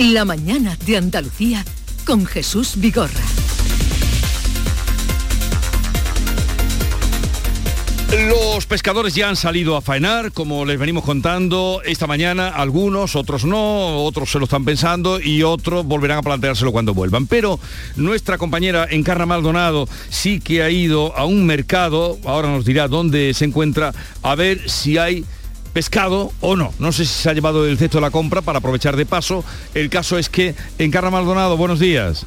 La mañana de Andalucía con Jesús Vigorra.
Los pescadores ya han salido a faenar, como les venimos contando esta mañana, algunos, otros no, otros se lo están pensando y otros volverán a planteárselo cuando vuelvan. Pero nuestra compañera Encarna Maldonado sí que ha ido a un mercado, ahora nos dirá dónde se encuentra, a ver si hay pescado o no. No sé si se ha llevado el cesto la compra para aprovechar de paso. El caso es que Encarna Maldonado, buenos días.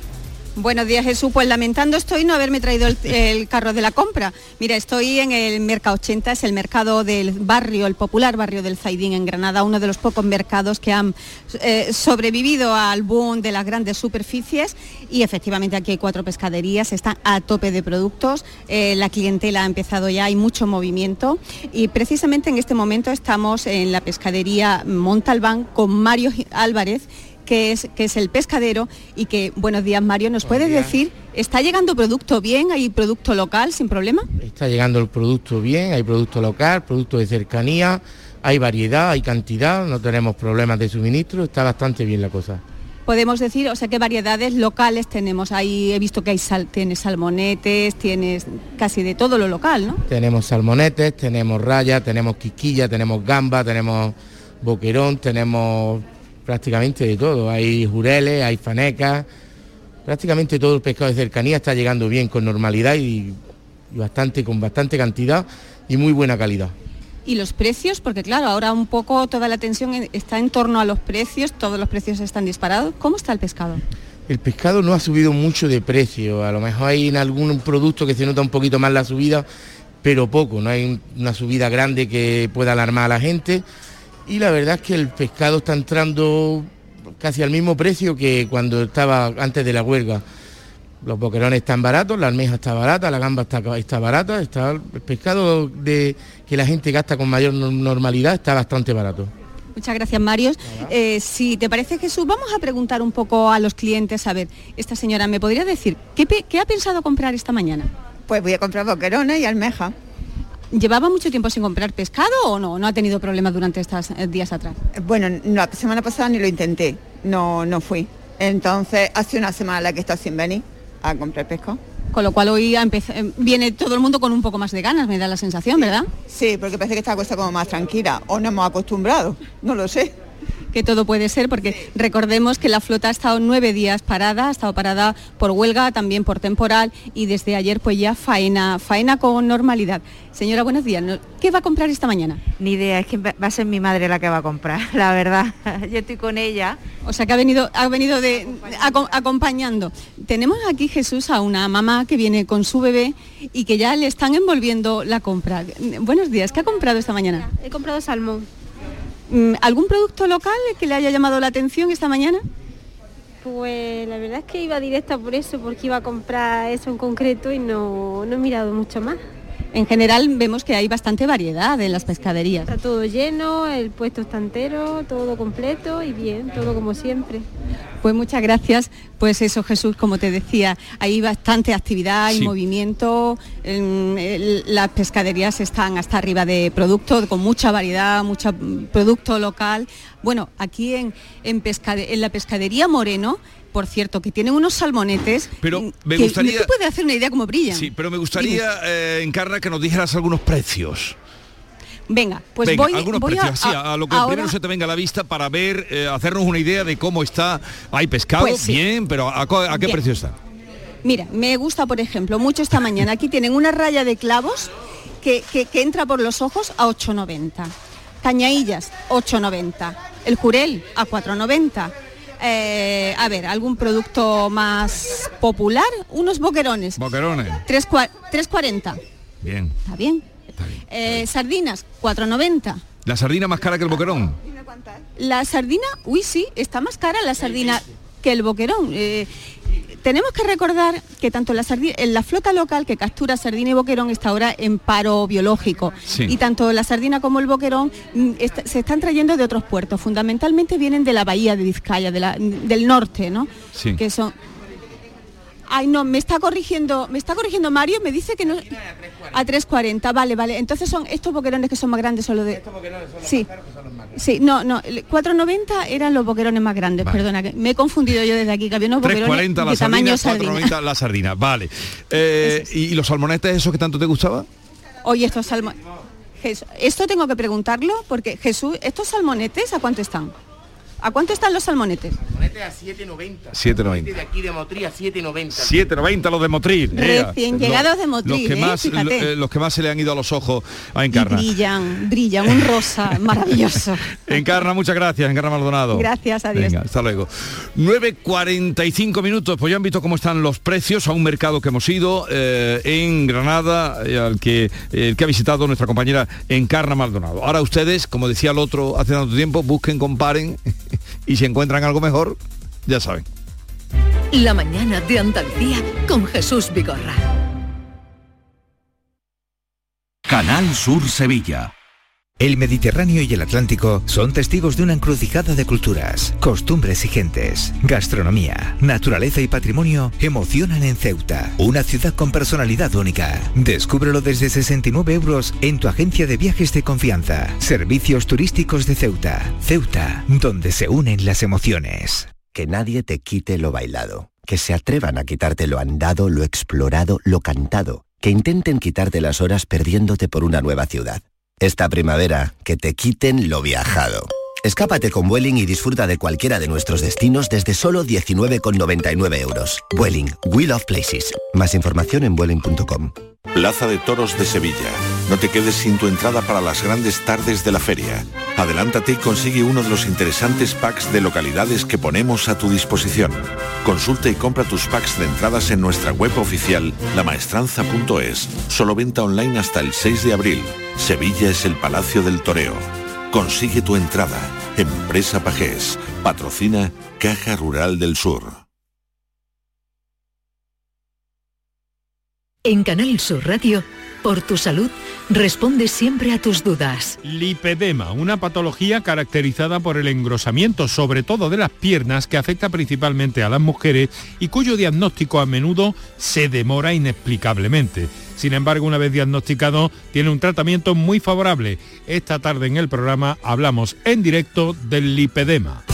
Buenos días Jesús, pues lamentando estoy no haberme traído el, carro de la compra. Mira, estoy en el Mercado 80, es el mercado del barrio, el popular barrio del Zaidín en Granada, uno de los pocos mercados que han eh, sobrevivido al boom de las grandes superficies. Y efectivamente aquí hay cuatro pescaderías, están a tope de productos, eh, la clientela ha empezado ya, hay mucho movimiento. Y precisamente en este momento estamos en la pescadería Montalbán con Mario Álvarez que es, que es el pescadero y que, buenos días Mario, ¿nos puedes decir, ¿está llegando producto bien? ¿Hay producto local sin problema?
Está llegando el producto bien, hay producto local, producto de cercanía, hay variedad, hay cantidad, no tenemos problemas de suministro, está bastante bien la cosa.
Podemos decir, o sea, qué variedades locales tenemos. Ahí he visto que hay sal, tienes salmonetes, tienes casi de todo lo local, ¿no?
Tenemos salmonetes, tenemos raya, tenemos quisquilla, tenemos gamba, tenemos boquerón, tenemos prácticamente de todo. Hay jureles, hay fanecas, prácticamente todo el pescado de cercanía está llegando bien, con normalidad y, y, bastante, con bastante cantidad y muy buena calidad.
¿Y los precios? Porque claro, ahora un poco toda la atención está en torno a los precios, todos los precios están disparados. ¿Cómo está el pescado?
El pescado no ha subido mucho de precio, a lo mejor hay en algún producto que se nota un poquito más la subida, pero poco, no hay una subida grande que pueda alarmar a la gente y la verdad es que el pescado está entrando casi al mismo precio que cuando estaba antes de la huelga. Los boquerones están baratos, la almeja está barata, la gamba está, está barata, está, el pescado de, que la gente gasta con mayor normalidad está bastante barato.
Muchas gracias, Mario. Eh, si te parece, Jesús, vamos a preguntar un poco a los clientes, a ver, esta señora, ¿me podría decir qué, qué ha pensado comprar esta mañana?
Pues voy a comprar boquerones y almeja.
¿Llevaba mucho tiempo sin comprar pescado o no? ¿No ha tenido problemas durante estos días atrás?
Bueno, no, la semana pasada ni lo intenté, no, no fui. Entonces, hace una semana la que está sin venir a comprar pescado.
Con lo cual hoy viene todo el mundo con un poco más de ganas, me da la sensación, ¿verdad?
Sí, porque parece que esta cosa como más tranquila, o no hemos acostumbrado, no lo sé
que todo puede ser, porque recordemos que la flota ha estado nueve días parada, ha estado parada por huelga, también por temporal y desde ayer pues ya faena, faena con normalidad. Señora, buenos días. ¿Qué va a comprar esta mañana?
Ni idea, es que va a ser mi madre la que va a comprar, la verdad. Yo estoy con ella.
O sea que ha venido, ha venido de, acompañando. Tenemos aquí Jesús a una mamá que viene con su bebé y que ya le están envolviendo la compra. Buenos días, ¿qué ha comprado esta mañana?
He comprado salmón.
Mm, ¿Algún producto local que le haya llamado la atención esta mañana?
Pues la verdad es que iba directa por eso, porque iba a comprar eso en concreto y no, no he mirado mucho más.
En general vemos que hay bastante variedad en las pescaderías.
Está todo lleno, el puesto está entero, todo completo y bien, todo como siempre.
Pues muchas gracias. Pues eso, Jesús, como te decía, hay bastante actividad y
Sí.
movimiento. Las pescaderías están hasta arriba de productos, con mucha variedad, mucho producto local. Bueno, aquí en, en, pescade- en la pescadería Moreno, por cierto, que tienen unos salmonetes.
Pero me
que
gustaría-
¿Tú puedes hacer una idea cómo brillan?
Sí, pero me gustaría, eh, Encarna, que nos dijeras algunos precios.
Venga, pues
Venga,
voy,
algunos
voy
precios, así, a, lo que
ahora-
primero se te venga a la vista para ver, eh, hacernos una idea de cómo está. Hay pescado,
Pues sí.
bien, pero ¿a, a qué
Bien.
precio está?
Mira, me gusta, por ejemplo, mucho esta mañana. Aquí tienen una raya de clavos que, que- que entra por los ojos a 8,90. Cañaillas, 8,90. El jurel, a 4,90. Eh, a ver, algún producto más popular, unos boquerones,
Boquerones.
3 cua- 3,40.
Bien.
¿Está bien? Eh, sardinas, 4,90.
¿La sardina más cara que el boquerón?
La sardina, uy sí, está más cara la sardina que el boquerón. Eh, tenemos que recordar que tanto la sardina, en la flota local que captura sardina y boquerón está ahora en paro biológico.
Sí.
Y tanto la sardina como el boquerón mm, est- se están trayendo de otros puertos. Fundamentalmente vienen de la bahía de Vizcaya, de la- del norte, ¿no?
Sí.
Que son. Ay, no, me está corrigiendo, me está corrigiendo Mario, me dice que no. A 3.40, vale, vale. Entonces son estos boquerones que son más grandes, solo de. Sí. Sí, no, no, el 4.90 eran los boquerones más grandes, perdona, que me he confundido yo desde aquí, que había unos boquerones
3.40 la
de tamaño
sardina,
sardina.
4.90 la sardina. Vale. Eh, ¿Y y los salmonetes esos que tanto te gustaba?
Oye, estos salmonetes... Esto tengo que preguntarlo porque Jesús, ¿estos salmonetes a cuánto están? ¿A cuánto están los salmonetes?
Salmonete a 7,90.
7,90.
De aquí de Motría, 7,90.
7,90 los de Motril.
Recién llegados de Motril,
los que,
¿eh?
más, lo- eh, los que más se le han ido a los ojos a
Y
Encarna.
brillan, brillan, un rosa maravilloso.
Encarna, muchas gracias, Encarna Maldonado.
Gracias, adiós.
Venga, hasta luego. 9.45 minutos, pues ya han visto cómo están los precios a un mercado que hemos ido eh, en Granada, eh, al que, el que ha visitado nuestra compañera Encarna Maldonado. Ahora ustedes, como decía el otro hace tanto tiempo, busquen, comparen y si encuentran algo mejor, ya saben.
La mañana de Andalucía con Jesús Vigorra.
Canal Sur Sevilla. El Mediterráneo y el Atlántico son testigos de una encrucijada de culturas, costumbres y gentes. Gastronomía, naturaleza y patrimonio emocionan en Ceuta, una ciudad con personalidad única. Descúbrelo desde 69 euros en tu agencia de viajes de confianza. Servicios turísticos de Ceuta. Ceuta, donde se unen las emociones.
Que nadie te quite lo bailado. Que se atrevan a quitarte lo andado, lo explorado, lo cantado. Que intenten quitarte las horas perdiéndote por una nueva ciudad. Esta primavera, que te quiten lo viajado. Escápate con Vueling y disfruta de cualquiera de nuestros destinos desde solo 19,99 euros. Vueling, We Love Places. Más información en vueling.com.
Plaza de Toros de Sevilla. No te quedes sin tu entrada para las grandes tardes de la feria. Adelántate y consigue uno de los interesantes packs de localidades que ponemos a tu disposición. Consulta y compra tus packs de entradas en nuestra web oficial lamaestranza.es. Solo venta online hasta el 6 de abril. Sevilla es el Palacio del Toreo. Consigue tu entrada. Empresa Pajés. Patrocina Caja Rural del Sur.
En Canal Sur Radio, por tu salud, responde siempre a tus dudas.
Lipedema, una patología caracterizada por el engrosamiento, sobre todo de las piernas, que afecta principalmente a las mujeres y cuyo diagnóstico a menudo se demora inexplicablemente. Sin embargo, una vez diagnosticado, tiene un tratamiento muy favorable. Esta tarde en el programa hablamos en directo del lipedema.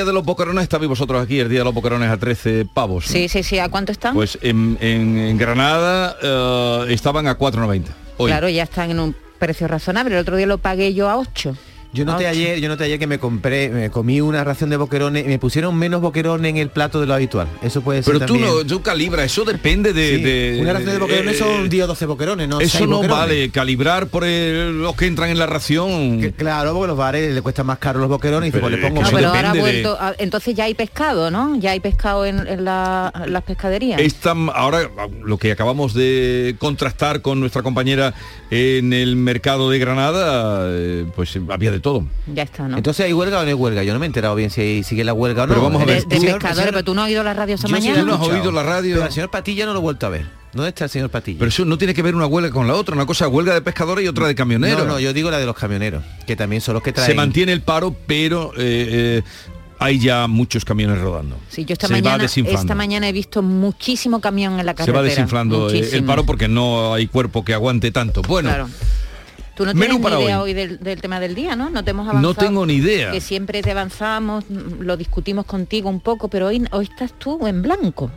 Día de los boquerones estabais vosotros aquí, el día de los boquerones a 13 pavos. ¿no?
Sí, sí, sí. ¿A cuánto están?
Pues en, en- en Granada eh, estaban a 4,90. Hoy.
Claro, ya están en un precio razonable. El otro día lo pagué yo a 8.
Yo noté
Ah,
ayer, yo noté ayer que me compré, me comí una ración de boquerones y me pusieron menos boquerones en el plato de lo habitual. Eso puede ser
Pero tú
también.
no, tú calibras, eso depende de...
Sí,
de-
una ración de boquerones
eh,
son 10 o 12 boquerones, no
Eso no
boquerones.
vale, calibrar por el- los que entran en la ración.
Claro, porque los bares le cuestan más caro los boquerones y pues le pongo
No, pero ahora
de-
vuelto. entonces ya hay pescado, ¿no? Ya hay pescado en, en la- en las pescaderías.
Esta, ahora lo que acabamos de contrastar con nuestra compañera en el mercado de Granada, eh, pues había de todo.
Ya está, ¿no?
Entonces hay huelga o no hay huelga. Yo no me he enterado bien si hay- sigue la huelga o no.
Pero vamos a ver,
de, de pescadores, pero tú no has oído la radio esta
la radio?
Pero al señor Patilla no lo he vuelto a ver. ¿Dónde está el señor Patilla?
Pero eso no tiene que ver una huelga con la otra, una cosa huelga de pescadores y otra de camioneros.
No, no, yo digo la de los camioneros, que también son los que traen.
Se mantiene el paro, pero eh, eh, hay ya muchos camiones rodando.
Sí, yo esta
Se va
mañana,
desinflando.
esta mañana he visto muchísimo camión en la
Se
carretera.
va desinflando eh, el paro porque no hay cuerpo que aguante tanto. Bueno,
Claro. Tú no
Menú
tienes ni
para
idea
hoy.
hoy, del, del tema del día, ¿no? No te hemos avanzado.
No tengo ni idea.
Que siempre te avanzamos, mm, lo discutimos contigo un poco, pero hoy, hoy estás tú en blanco.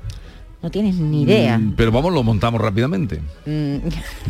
No tienes ni idea.
mm, pero vamos, lo montamos rápidamente.
Mm,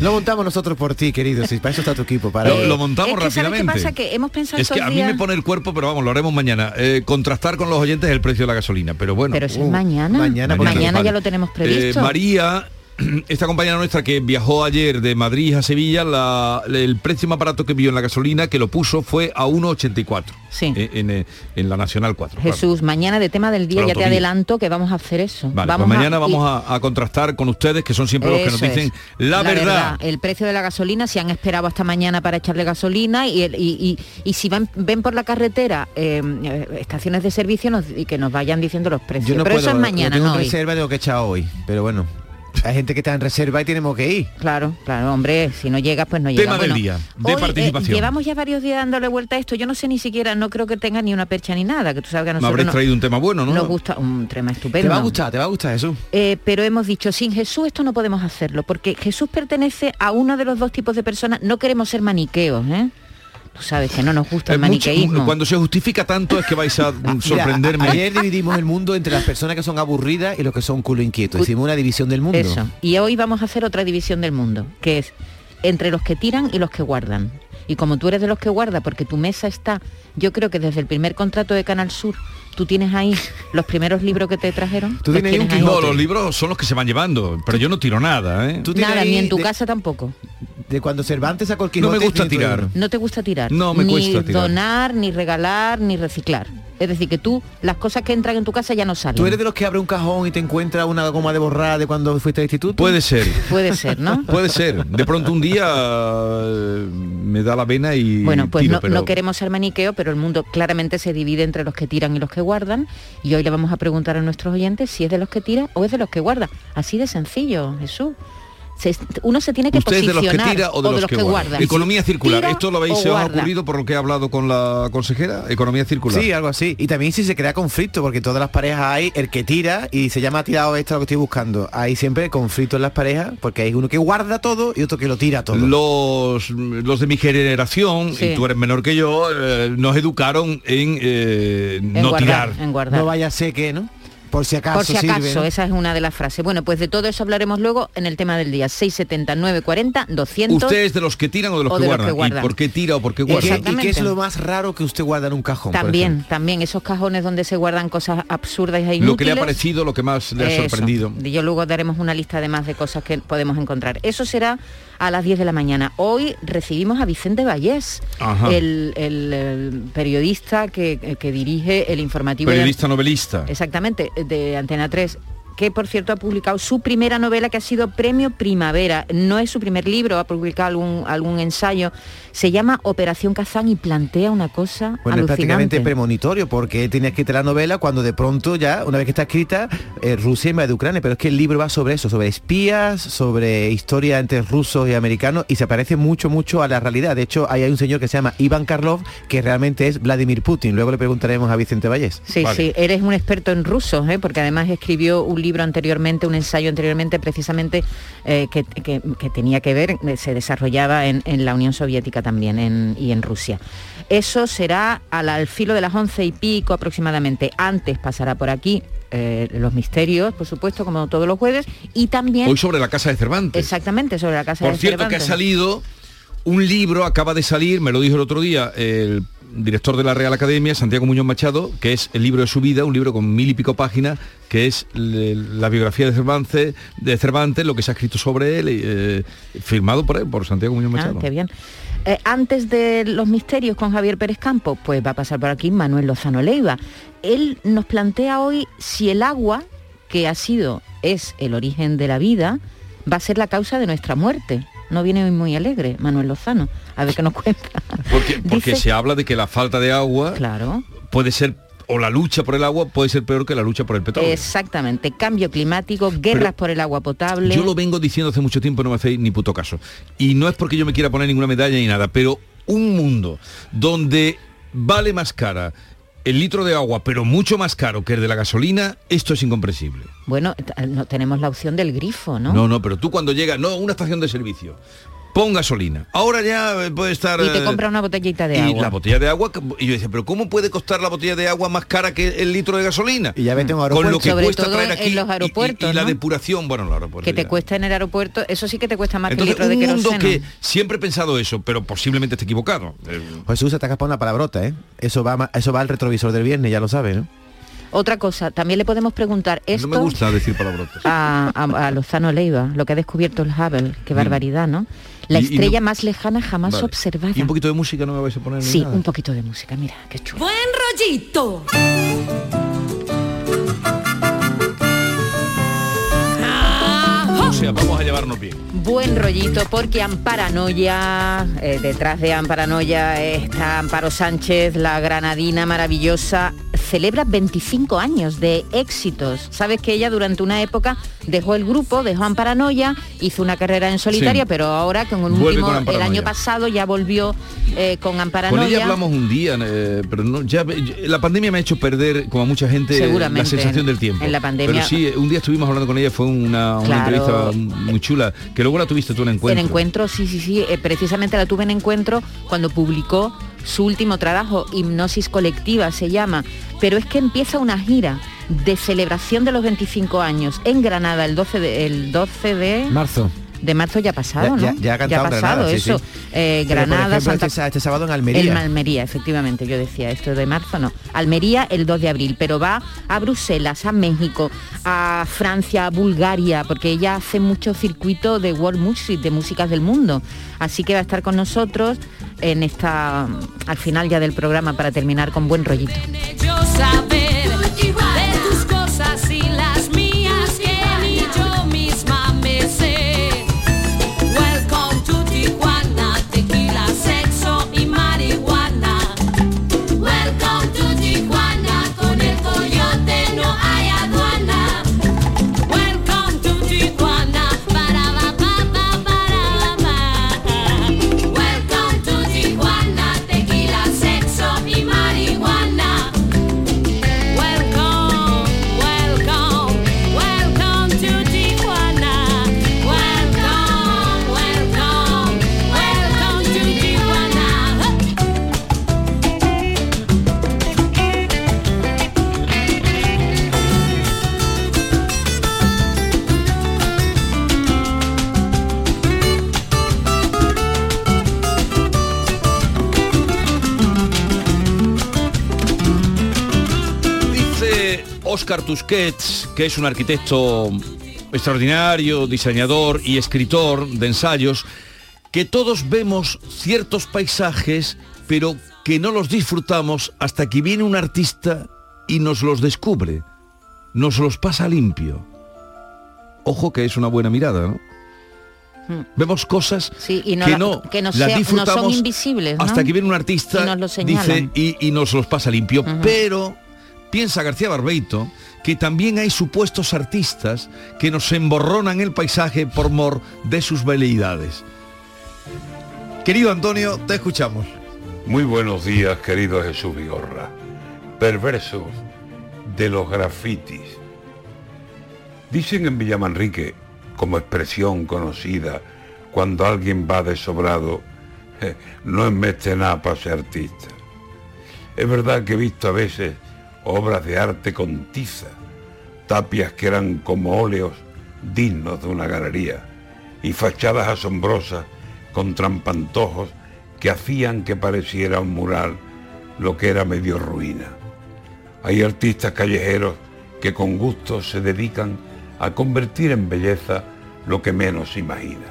Lo montamos nosotros por ti, querido. Si para eso está tu equipo. Para
Lo, lo montamos
es que ¿sabes qué
rápidamente.
pasa? Que hemos pensado
Es que a mí
días-
me pone el cuerpo, pero vamos, lo haremos mañana. Eh, contrastar con los oyentes el precio de la gasolina, pero bueno.
Pero eso es mañana.
mañana,
Mañana,
vale.
ya lo tenemos previsto.
Eh, María, esta compañera nuestra que viajó ayer de Madrid a Sevilla, la- el precio más barato que vio en la gasolina, que lo puso, fue a 1,84.
Sí.
eh, En, eh, en la Nacional 4. claro.
Jesús, mañana de tema del día ya te adelanto que vamos a hacer eso.
Vale,
vamos
pues mañana
a,
vamos a, a contrastar con ustedes, que son siempre los que nos dicen
es.
la, verdad.
El precio de la gasolina, si han esperado hasta mañana para echarle gasolina y, el- y- y- y si van, ven por la carretera eh, eh, estaciones de servicio nos- y que nos vayan diciendo los precios.
Yo no
Pero
puedo,
eso es mañana,
lo tengo
no
en
hoy.
reserva, tengo que echar hoy. Pero bueno, hay gente que está en reserva y tenemos que ir.
Claro, claro, hombre, si no llegas, pues no llega.
Tema del día, de
hoy, eh,
participación.
llevamos ya varios días dándole vuelta a esto. Yo no sé ni siquiera, no creo que tenga ni una percha ni nada, que tú sabes que a
Me
nosotros
habréis
no-
traído un tema bueno, ¿no?
nos gusta un tema estupendo.
Te va a gustar, te va a gustar Jesús.
Eh, pero hemos dicho, sin Jesús esto no podemos hacerlo, porque Jesús pertenece a uno de los dos tipos de personas, no queremos ser maniqueos, ¿eh? Tú sabes que no nos gusta el maniqueísmo.
cuando se justifica tanto es que vais a
Mira,
sorprenderme.
a- ayer dividimos el mundo entre las personas que son aburridas y los que son culo inquietos. Hicimos una división del mundo.
Eso. Y hoy vamos a hacer otra división del mundo, que es entre los que tiran y los que guardan. Y como tú eres de los que guarda, porque tu mesa está, yo creo que desde el primer contrato de Canal Sur, tú tienes ahí los primeros libros que te trajeron.
Tú
los
tienes un
tienes ahí.
No, los libros son los que se van llevando, pero yo no tiro nada, ¿eh?
Tú
Nada, ni en tu
de-
casa tampoco.
De cuando Cervantes sacó el
No me
Quijote.
gusta tirar.
No te gusta tirar.
No me
ni
cuesta tirar.
donar, ni regalar, ni reciclar. Es decir, que tú, las cosas que entran en tu casa ya no salen.
¿Tú eres de los que abre un cajón y te encuentra una goma de borrar de cuando fuiste al instituto?
Puede ser.
Puede ser, ¿no?
Puede ser. De pronto un día eh, me da la vena y
Bueno, pues
tiro,
no,
pero
no queremos ser maniqueo, pero el mundo claramente se divide entre los que tiran y los que guardan. Y hoy le vamos a preguntar a nuestros oyentes si es de los que tira o es de los que guarda. Así de sencillo, Jesús. Se- uno se tiene que
¿Usted de los que tira o de los, que, guarda? Economía circular. ¿Esto lo habéis
o
se os ha
guarda.
ocurrido por lo que he hablado con la consejera? Economía circular.
Sí, algo así. Y también si se crea conflicto, porque en todas las parejas hay el que tira y se llama tirado extra lo que estoy buscando. Hay siempre conflicto en las parejas, porque hay uno que guarda todo y otro que lo tira todo.
Los, los de mi generación,
Sí.
y tú eres menor que yo, eh, nos educaron en, eh,
En
no
guardar,
tirar.
en guardar.
No vaya a ser que, ¿no? Por si acaso
Por si acaso,
sirve, ¿no?
esa es una de las frases. Bueno, pues de todo eso hablaremos luego en el tema del día. 679 40 200
¿Usted es de los que tiran o de los,
o
que,
de los
guardan?
que guardan.
¿Y por qué tira o por qué
¿Y
guarda?
qué, y qué es lo más raro que usted guarda en un cajón?
También, también esos cajones donde se guardan cosas absurdas e inútiles.
Lo que le ha parecido, lo que más le ha
Eso.
sorprendido.
Y yo luego daremos una lista además de cosas que podemos encontrar. Eso será a las 10 de la mañana. Hoy recibimos a Vicente Vallés, el, el, el periodista que, que dirige el informativo de-
Periodista novelista.
Exactamente, de Antena 3 que por cierto ha publicado su primera novela que ha sido Premio Primavera. No es su primer libro, ha publicado algún, algún ensayo. Se llama Operación Kazán y plantea una cosa
Bueno, es prácticamente premonitorio porque tenía escrita la novela cuando de pronto ya, una vez que está escrita, eh, Rusia invade Ucrania, pero es que el libro va sobre eso, sobre espías, sobre historia entre rusos y americanos y se parece mucho, mucho a la realidad. De hecho, ahí hay un señor que se llama Iván Karlov, que realmente es Vladimir Putin. Luego le preguntaremos a Vicente Vallés.
Sí, sí, eres un experto en ruso, ¿eh? porque además escribió un libro anteriormente, un ensayo anteriormente precisamente eh, que, que- que tenía que ver, eh, se desarrollaba en, en la Unión Soviética también en- y en Rusia. Eso será al, al filo de las once y pico aproximadamente. Antes pasará por aquí eh, los misterios, por supuesto, como todos los jueves, y también...
Hoy sobre la casa de Cervantes.
Exactamente, sobre la casa
Por
de
cierto, que ha
Cervantes.
salido un libro, acaba de salir, me lo dijo el otro día, el director de la Real Academia, Santiago Muñoz Machado, que es el libro de su vida, un libro con mil y pico páginas, que es le- la biografía de Cervantes, de Cervantes, lo que se ha escrito sobre él, eh, firmado por él, por Santiago Muñoz
Ah,
Machado.
qué bien. Eh, antes de los misterios con Javier Pérez Campos, pues va a pasar por aquí Manuel Lozano Leiva. Él nos plantea hoy si el agua, que ha sido, es el origen de la vida, va a ser la causa de nuestra muerte. No viene hoy muy alegre, Manuel Lozano. A ver qué nos cuenta.
Porque, porque
Dice-
se habla de que la falta de agua
Claro.
puede ser, o la lucha por el agua puede ser peor que la lucha por el petróleo.
Exactamente. Cambio climático, guerras
Pero
por el agua potable.
Yo lo vengo diciendo hace mucho tiempo, no me hacéis ni puto caso. Y no es porque yo me quiera poner ninguna medalla ni nada, pero un mundo donde vale más cara el litro de agua, pero mucho más caro que el de la gasolina, esto es incomprensible.
Bueno, no, tenemos la opción del grifo, ¿no?
No, no, pero tú cuando llegas, no, una estación de servicio, pon gasolina. Ahora ya eh, puede estar...
Y te
eh,
compra una botellita de
y
agua.
la botella de agua, y yo decía, pero ¿cómo puede costar la botella de agua más cara que el litro de gasolina?
Y ya vete a un
Con
aeropuerto.
lo que
Sobre
cuesta
todo
traer
en
aquí
los
y- y-
aeropuertos,
y, la
¿no?
depuración, bueno, los aeropuertos
que te
ya.
cuesta en el aeropuerto, eso sí que te cuesta más
Entonces,
que el litro de
un mundo
queroseno.
que siempre he pensado eso, pero posiblemente esté equivocado. Eh,
Jesús, te acaba una palabrota, ¿eh? Eso va, eso va al retrovisor del viernes, ya lo sabes, ¿no?
Otra cosa, también le podemos preguntar esto
No me gusta decir palabrotas.
a, a- a Lozano Leiva, lo que ha descubierto el Hubble, qué barbaridad, ¿no? La
Y- y
estrella
no-
más lejana jamás
Vale.
observada.
¿Y un poquito de música no me vais a poner
Sí,
nada?
un poquito de música, mira, qué chulo.
Buen rollito.
O sea, vamos a llevarnos bien.
Buen rollito porque Amparanoia, eh, detrás de Amparanoia está Amparo Sánchez, la granadina maravillosa, celebra 25 años de éxitos. Sabes que ella durante una época dejó el grupo, dejó Amparanoia, hizo una carrera en solitaria,
Sí.
pero ahora con el
Vuelve
último,
con
el año pasado ya volvió eh, con
Con
Amparanoia.
ella hablamos un día, eh, pero no, ya, la pandemia me ha hecho perder, como a mucha gente,
Seguramente,
la sensación del tiempo.
en la pandemia-
Pero sí, un día estuvimos hablando con ella, fue una, una
Claro.
entrevista muy chula, que luego la tuviste tú en encuentro.
En encuentro, sí, sí, sí. eh, precisamente la tuve en encuentro cuando publicó su último trabajo, Hipnosis Colectiva se llama. Pero es que empieza una gira de celebración de los 25 años en Granada el 12 de, el 12 de,
Marzo.
De marzo ya ha pasado,
Ya-
¿no?
ya- ya ha cantado
ha
en
pasado
Granada,
eso.
sí.
Eh,
por
Granada,
ejemplo,
Santa
este, este sábado en Almería.
el Almería, efectivamente, yo decía, esto de marzo no. Almería el 2 de abril, pero va a Bruselas, a México, a Francia, a Bulgaria, porque ella hace mucho circuito de world music, de músicas del mundo. Así que va a estar con nosotros en esta, al final ya del programa para terminar con buen rollito.
Tusquets, que es un arquitecto extraordinario, diseñador y escritor de ensayos, que todos vemos ciertos paisajes, pero que no los disfrutamos hasta que viene un artista y nos los descubre, nos los pasa limpio. Ojo que es una buena mirada, ¿no? Vemos cosas
Sí, y no
que
la-
no,
que no
las
sea- no son
disfrutamos
invisibles,
hasta que viene un artista
Y nos lo
dice y, y nos los pasa limpio. Pero piensa García Barbeito que también hay supuestos artistas que nos emborronan el paisaje por mor de sus veleidades. Querido Antonio, te escuchamos.
Muy buenos días, querido Jesús Vigorra. Perversos de los grafitis. Dicen en Villamanrique, como expresión conocida, cuando alguien va de sobrado, "Eh, no es nada para ser artista. Es verdad que he visto a veces obras de arte con tiza, tapias que eran como óleos dignos de una galería y fachadas asombrosas con trampantojos que hacían que pareciera un mural lo que era medio ruina. Hay artistas callejeros que con gusto se dedican a convertir en belleza lo que menos se imagina.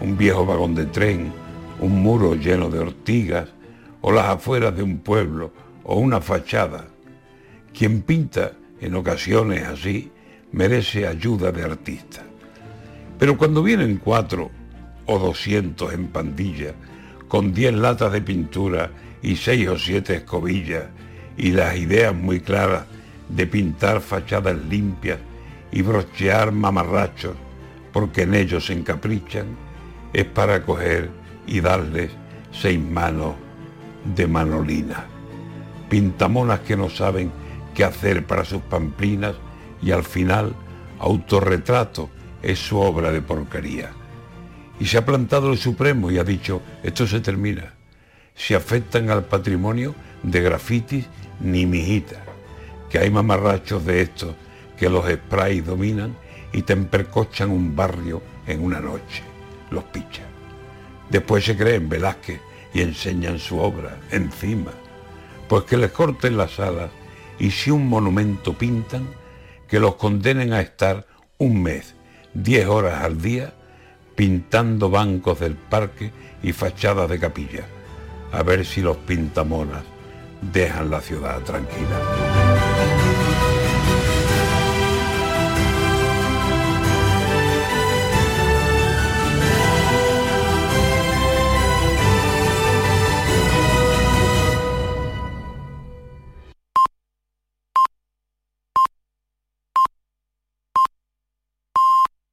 Un viejo vagón de tren, un muro lleno de ortigas, o las afueras de un pueblo, o una fachada. Quien pinta en ocasiones así merece ayuda de artista. Pero cuando vienen cuatro o doscientos en pandilla, con diez latas de pintura y seis o siete escobillas, y las ideas muy claras de pintar fachadas limpias y brochear mamarrachos, porque en ellos se encaprichan, es para coger y darles seis manos de manolina. Pintamonas que no saben qué hacer para sus pamplinas y al final autorretrato es su obra de porquería. Y se ha plantado el Supremo y ha dicho, esto se termina. Si afectan al patrimonio de grafitis ni mijita, que hay mamarrachos de estos que los sprays dominan y te empercochan un barrio en una noche, los pichan. Después se creen Velázquez y enseñan su obra encima, pues que les corten las alas y si un monumento pintan, que los condenen a estar un mes, diez horas al día, pintando bancos del parque y fachadas de capilla, a ver si los pintamonas dejan la ciudad tranquila.